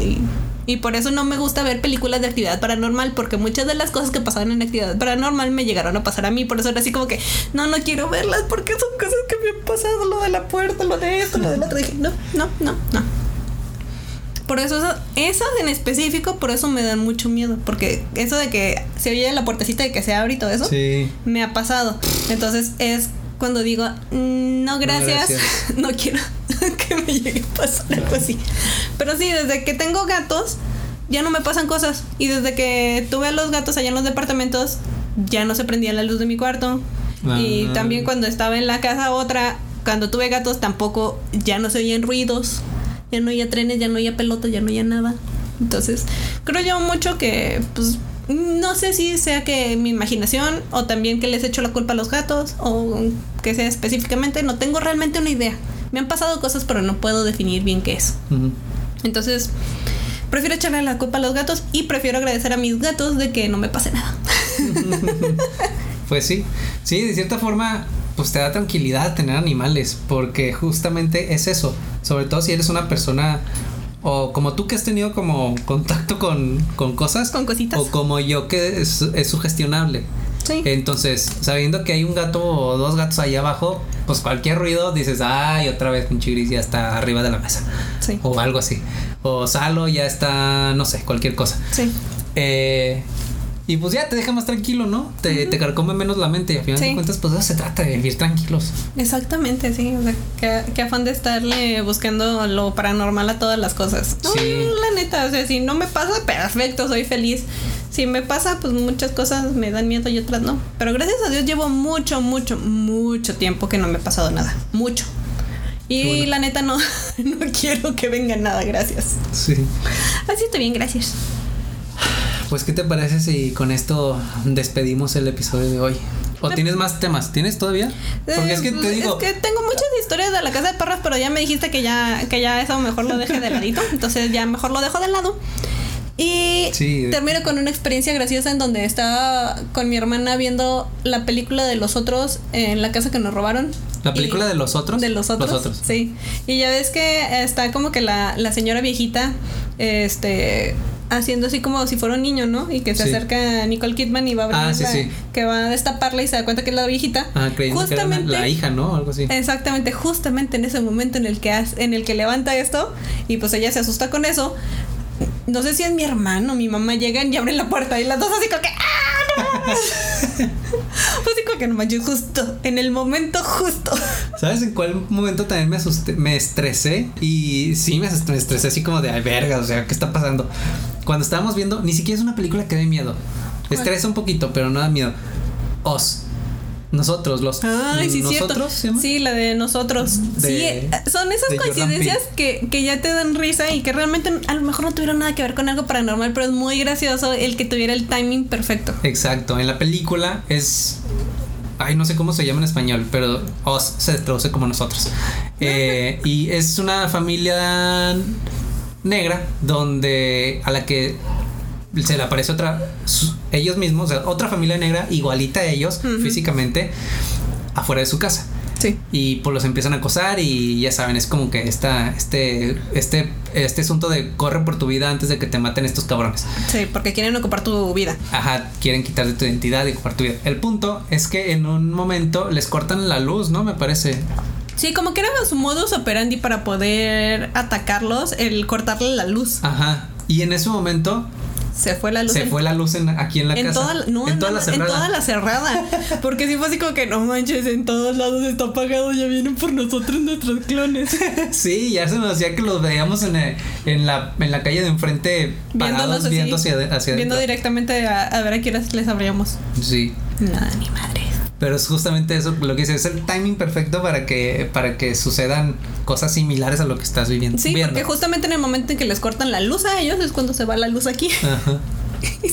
Y, y por eso no me gusta ver películas de actividad paranormal. Porque muchas de las cosas que pasaban en actividad paranormal me llegaron a pasar a mí. Por eso era así como que, no, no quiero verlas porque son cosas que me han pasado. Lo de la puerta, lo de esto, lo del otro. Dije, no, no, no, no. Por eso, eso- esas en específico, por eso me dan mucho miedo. Porque eso de que se oye la puertecita de que se abre y todo eso, Sí. me ha pasado. Entonces es cuando digo, "Mm, no gracias, gracias. (laughs) no, quiero (laughs) que me llegue a pasar algo así. Pero sí, desde que tengo gatos, ya no me pasan cosas. Y desde que tuve a los gatos allá en los departamentos, ya no se prendía la luz de mi cuarto. Y Ah. también cuando estaba en la casa otra, cuando tuve gatos tampoco, ya no se oían ruidos. Ya no oía trenes, ya no oía pelotas, ya no oía nada. Entonces, creo yo mucho que, pues, no sé si sea que mi imaginación o también que les echo la culpa a los gatos o que sea específicamente, no tengo realmente una idea. Me han pasado cosas, pero no puedo definir bien qué es. Entonces, prefiero echarle la culpa a los gatos y prefiero agradecer a mis gatos de que no me pase nada. (laughs) Pues sí, sí, de cierta forma, pues te da tranquilidad tener animales, porque justamente es eso, sobre todo si eres una persona o como tú que has tenido como contacto con, con cosas, Con cositas. o como yo que es, es sugestionable. Sí. Entonces, sabiendo que hay un gato o dos gatos ahí abajo, pues cualquier ruido dices, ay, otra vez un chigris ya está arriba de la mesa. Sí. O algo así. O Salo ya está, no sé, cualquier cosa. Sí. Eh, y pues ya te deja más tranquilo, ¿no? Te, te carcome menos la mente y al final Sí. de cuentas, pues eso se trata de vivir tranquilos. Exactamente, sí. O sea, qué, qué afán de estarle buscando lo paranormal a todas las cosas. No, Sí. la neta, o sea, si no me pasa, perfecto, soy feliz. Si me pasa, pues muchas cosas me dan miedo y otras no. Pero gracias a Dios llevo mucho, mucho, mucho tiempo que no me ha pasado nada. Mucho. Y bueno. la neta no, (laughs) no quiero que venga nada, gracias. Sí. Así está bien, gracias. Pues, ¿qué te parece si con esto despedimos el episodio de hoy? ¿O Me- tienes más temas? ¿Tienes todavía? Porque es que Eh, te digo, Es que tengo muchas historias de la casa de perros, pero ya me dijiste que ya, que ya eso mejor lo deje de ladito. (laughs) Entonces ya mejor lo dejo de lado. Y Sí. termino con una experiencia graciosa en donde estaba con mi hermana viendo la película de los otros en la casa que nos robaron. ¿la película de los otros? de los otros. Los otros. Sí. Y ya ves que está como que la, la señora viejita, este, haciendo así como si fuera un niño, ¿no? Y que se Sí. acerca a Nicole Kidman y va a abrir Ah, sí, la- sí. que va a destaparla y se da cuenta que es la viejita. Ah, creyendo que era una- la hija, ¿no? Algo así. Exactamente, justamente en ese momento en el que hace- en el que levanta esto y pues ella se asusta con eso. No sé si es mi hermano, mi mamá llegan y abren la puerta y las dos así como que ¡ah! no mames". (laughs) Pues así porque no manches, justo, en el momento justo. (laughs) ¿Sabes en cuál momento también me asusté, me estresé? Y sí, me, me estresé así como de, ay, verga, o sea, ¿qué está pasando? Cuando estábamos viendo, ni siquiera es una película que dé miedo. Estresa un poquito, pero no da miedo. Os. Nosotros, los. Ay, sí, ¿Nosotros cierto. Sí, la de nosotros. De- sí, eh, son esas coincidencias que, que ya te dan risa y que realmente a lo mejor no tuvieron nada que ver con algo paranormal, pero es muy gracioso el que tuviera el timing perfecto. Exacto. En la película es. Ay, no sé cómo se llama en español, pero Os se traduce como nosotros. Eh, y es una familia negra donde a la que se le aparece otra, su- ellos mismos, o sea, otra familia negra igualita a ellos físicamente afuera de su casa. Sí. Y pues los empiezan a acosar y ya saben, es como que esta, este, este, este asunto de corre por tu vida antes de que te maten estos cabrones. Sí, porque quieren ocupar tu vida. Ajá, quieren quitarte tu identidad y ocupar tu vida. El punto es que en un momento les cortan la luz, ¿no? Me parece. Sí, como que era su modus operandi para poder atacarlos, el cortarle la luz. Ajá. Y en ese momento Se fue la luz. se en- fue la luz en, aquí en la en casa. toda, no, en toda la en cerrada. toda la cerrada. Porque sí fue así como que no manches, en todos lados está apagado, ya vienen por nosotros nuestros clones. (laughs) Sí, ya se nos hacía que los veíamos en, el- en, la, en la calle de enfrente parados viendo hacia, hacia Viendo adentro. directamente a, a ver a horas les abríamos. Sí. Nada, ni madre. Pero es justamente eso lo que dice, es el timing perfecto para que, para que sucedan cosas similares a lo que estás viviendo. Sí, viendo. porque justamente en el momento en que les cortan la luz a ellos es cuando se va la luz aquí. Ajá. (laughs)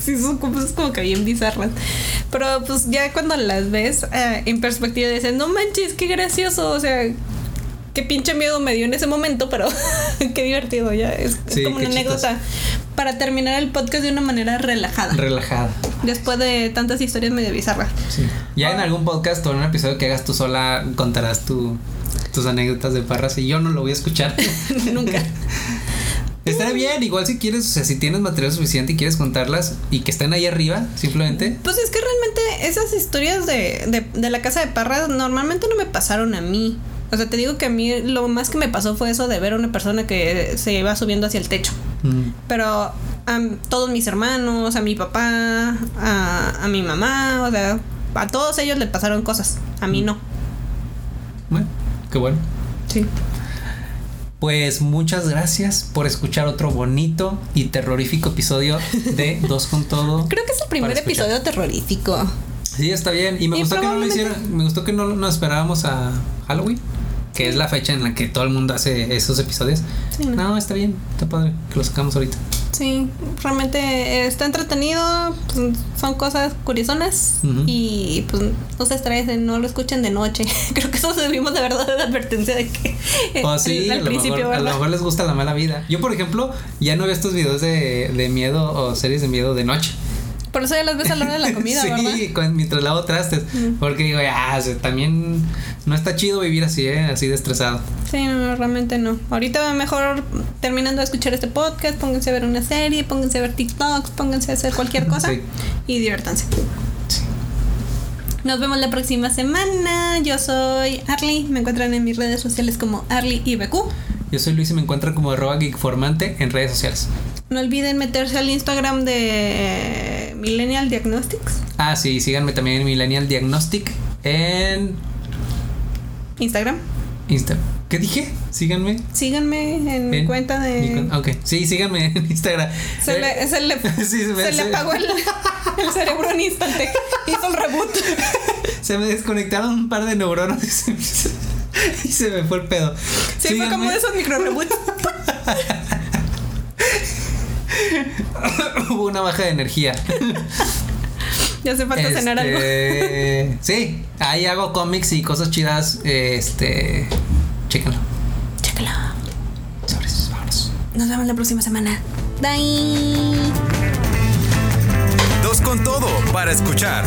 sí, son cosas como que bien bizarras. Pero pues ya cuando las ves eh, en perspectiva dices, no manches, qué gracioso. O sea, qué pinche miedo me dio en ese momento, pero (laughs) qué divertido. Ya es, como una anécdota para terminar el podcast de una manera relajada. Relajada. después de tantas historias medio bizarras. Sí. Ya en algún podcast o en un episodio que hagas tú sola contarás tu, tus anécdotas de parras y yo no lo voy a escuchar. (laughs) Nunca. (laughs) Está bien, igual si quieres, o sea, si tienes material suficiente y quieres contarlas y que estén ahí arriba, simplemente. Pues es que realmente esas historias de, de, de la casa de Parras normalmente no me pasaron a mí. O sea, te digo que a mí lo más que me pasó fue eso de ver a una persona que se iba subiendo hacia el techo. mm, Pero a todos mis hermanos, a mi papá, a, a mi mamá, o sea, a todos ellos le pasaron cosas. A mí no. Bueno, qué bueno. Sí. Pues muchas gracias por escuchar otro bonito y terrorífico episodio de (laughs) Dos con Todo. Creo que es el primer episodio terrorífico. Sí, está bien. Y me Y gustó que no lo hicieron. Me gustó que no nos esperábamos a Halloween. Que es la fecha en la que todo el mundo hace esos episodios. Sí, ¿no? No, está bien. Está padre que lo sacamos ahorita. Sí, realmente está entretenido, pues, son cosas curiosonas Ujú. y pues no se estresen, no lo escuchen de noche. (laughs) Creo que eso debimos de verdad de advertencia de que Oh, (laughs) sí, al a, lo principio, mejor, a lo mejor les gusta la mala vida. Yo, por ejemplo, ya no veo estos videos de, de miedo o series de miedo de noche. Por eso ya las ves a la hora de la comida, (laughs) sí, ¿verdad? con- mientras lavo trastes. Porque digo, ah, también no está chido vivir así, ¿eh? Así de estresado. Sí, no, no, realmente no. Ahorita mejor terminando de escuchar este podcast, pónganse a ver una serie, pónganse a ver TikToks, pónganse a hacer cualquier (laughs) cosa Sí. y diviértanse. Sí. Nos vemos la próxima semana. Yo soy Arly. Me encuentran en mis redes sociales como Arly IBQ. Yo soy Luis y me encuentran como arroba geekformante en redes sociales. No olviden meterse al Instagram de Millennial Diagnostics. Ah, sí, síganme también en Millennial Diagnostic en Instagram. Insta. ¿Qué dije? Síganme. Síganme en mi en cuenta de. Ok, sí, síganme en Instagram. Se, Eh, le, se, le, (laughs) Sí, se me- se le apagó el, (laughs) el cerebro en instante. Hizo el reboot. Se me desconectaron un par de neuronas y se me, (laughs) y se me fue el pedo. Sí, fue como Síganme. esos micro reboots. (laughs) Hubo una baja de energía. Ya hace falta cenar algo. Este, Sí, ahí hago cómics y cosas chidas. Este. Chéquenlo. Chécalo. Sobres, vámonos. Nos vemos la próxima semana. Bye. Dos con todo para escuchar.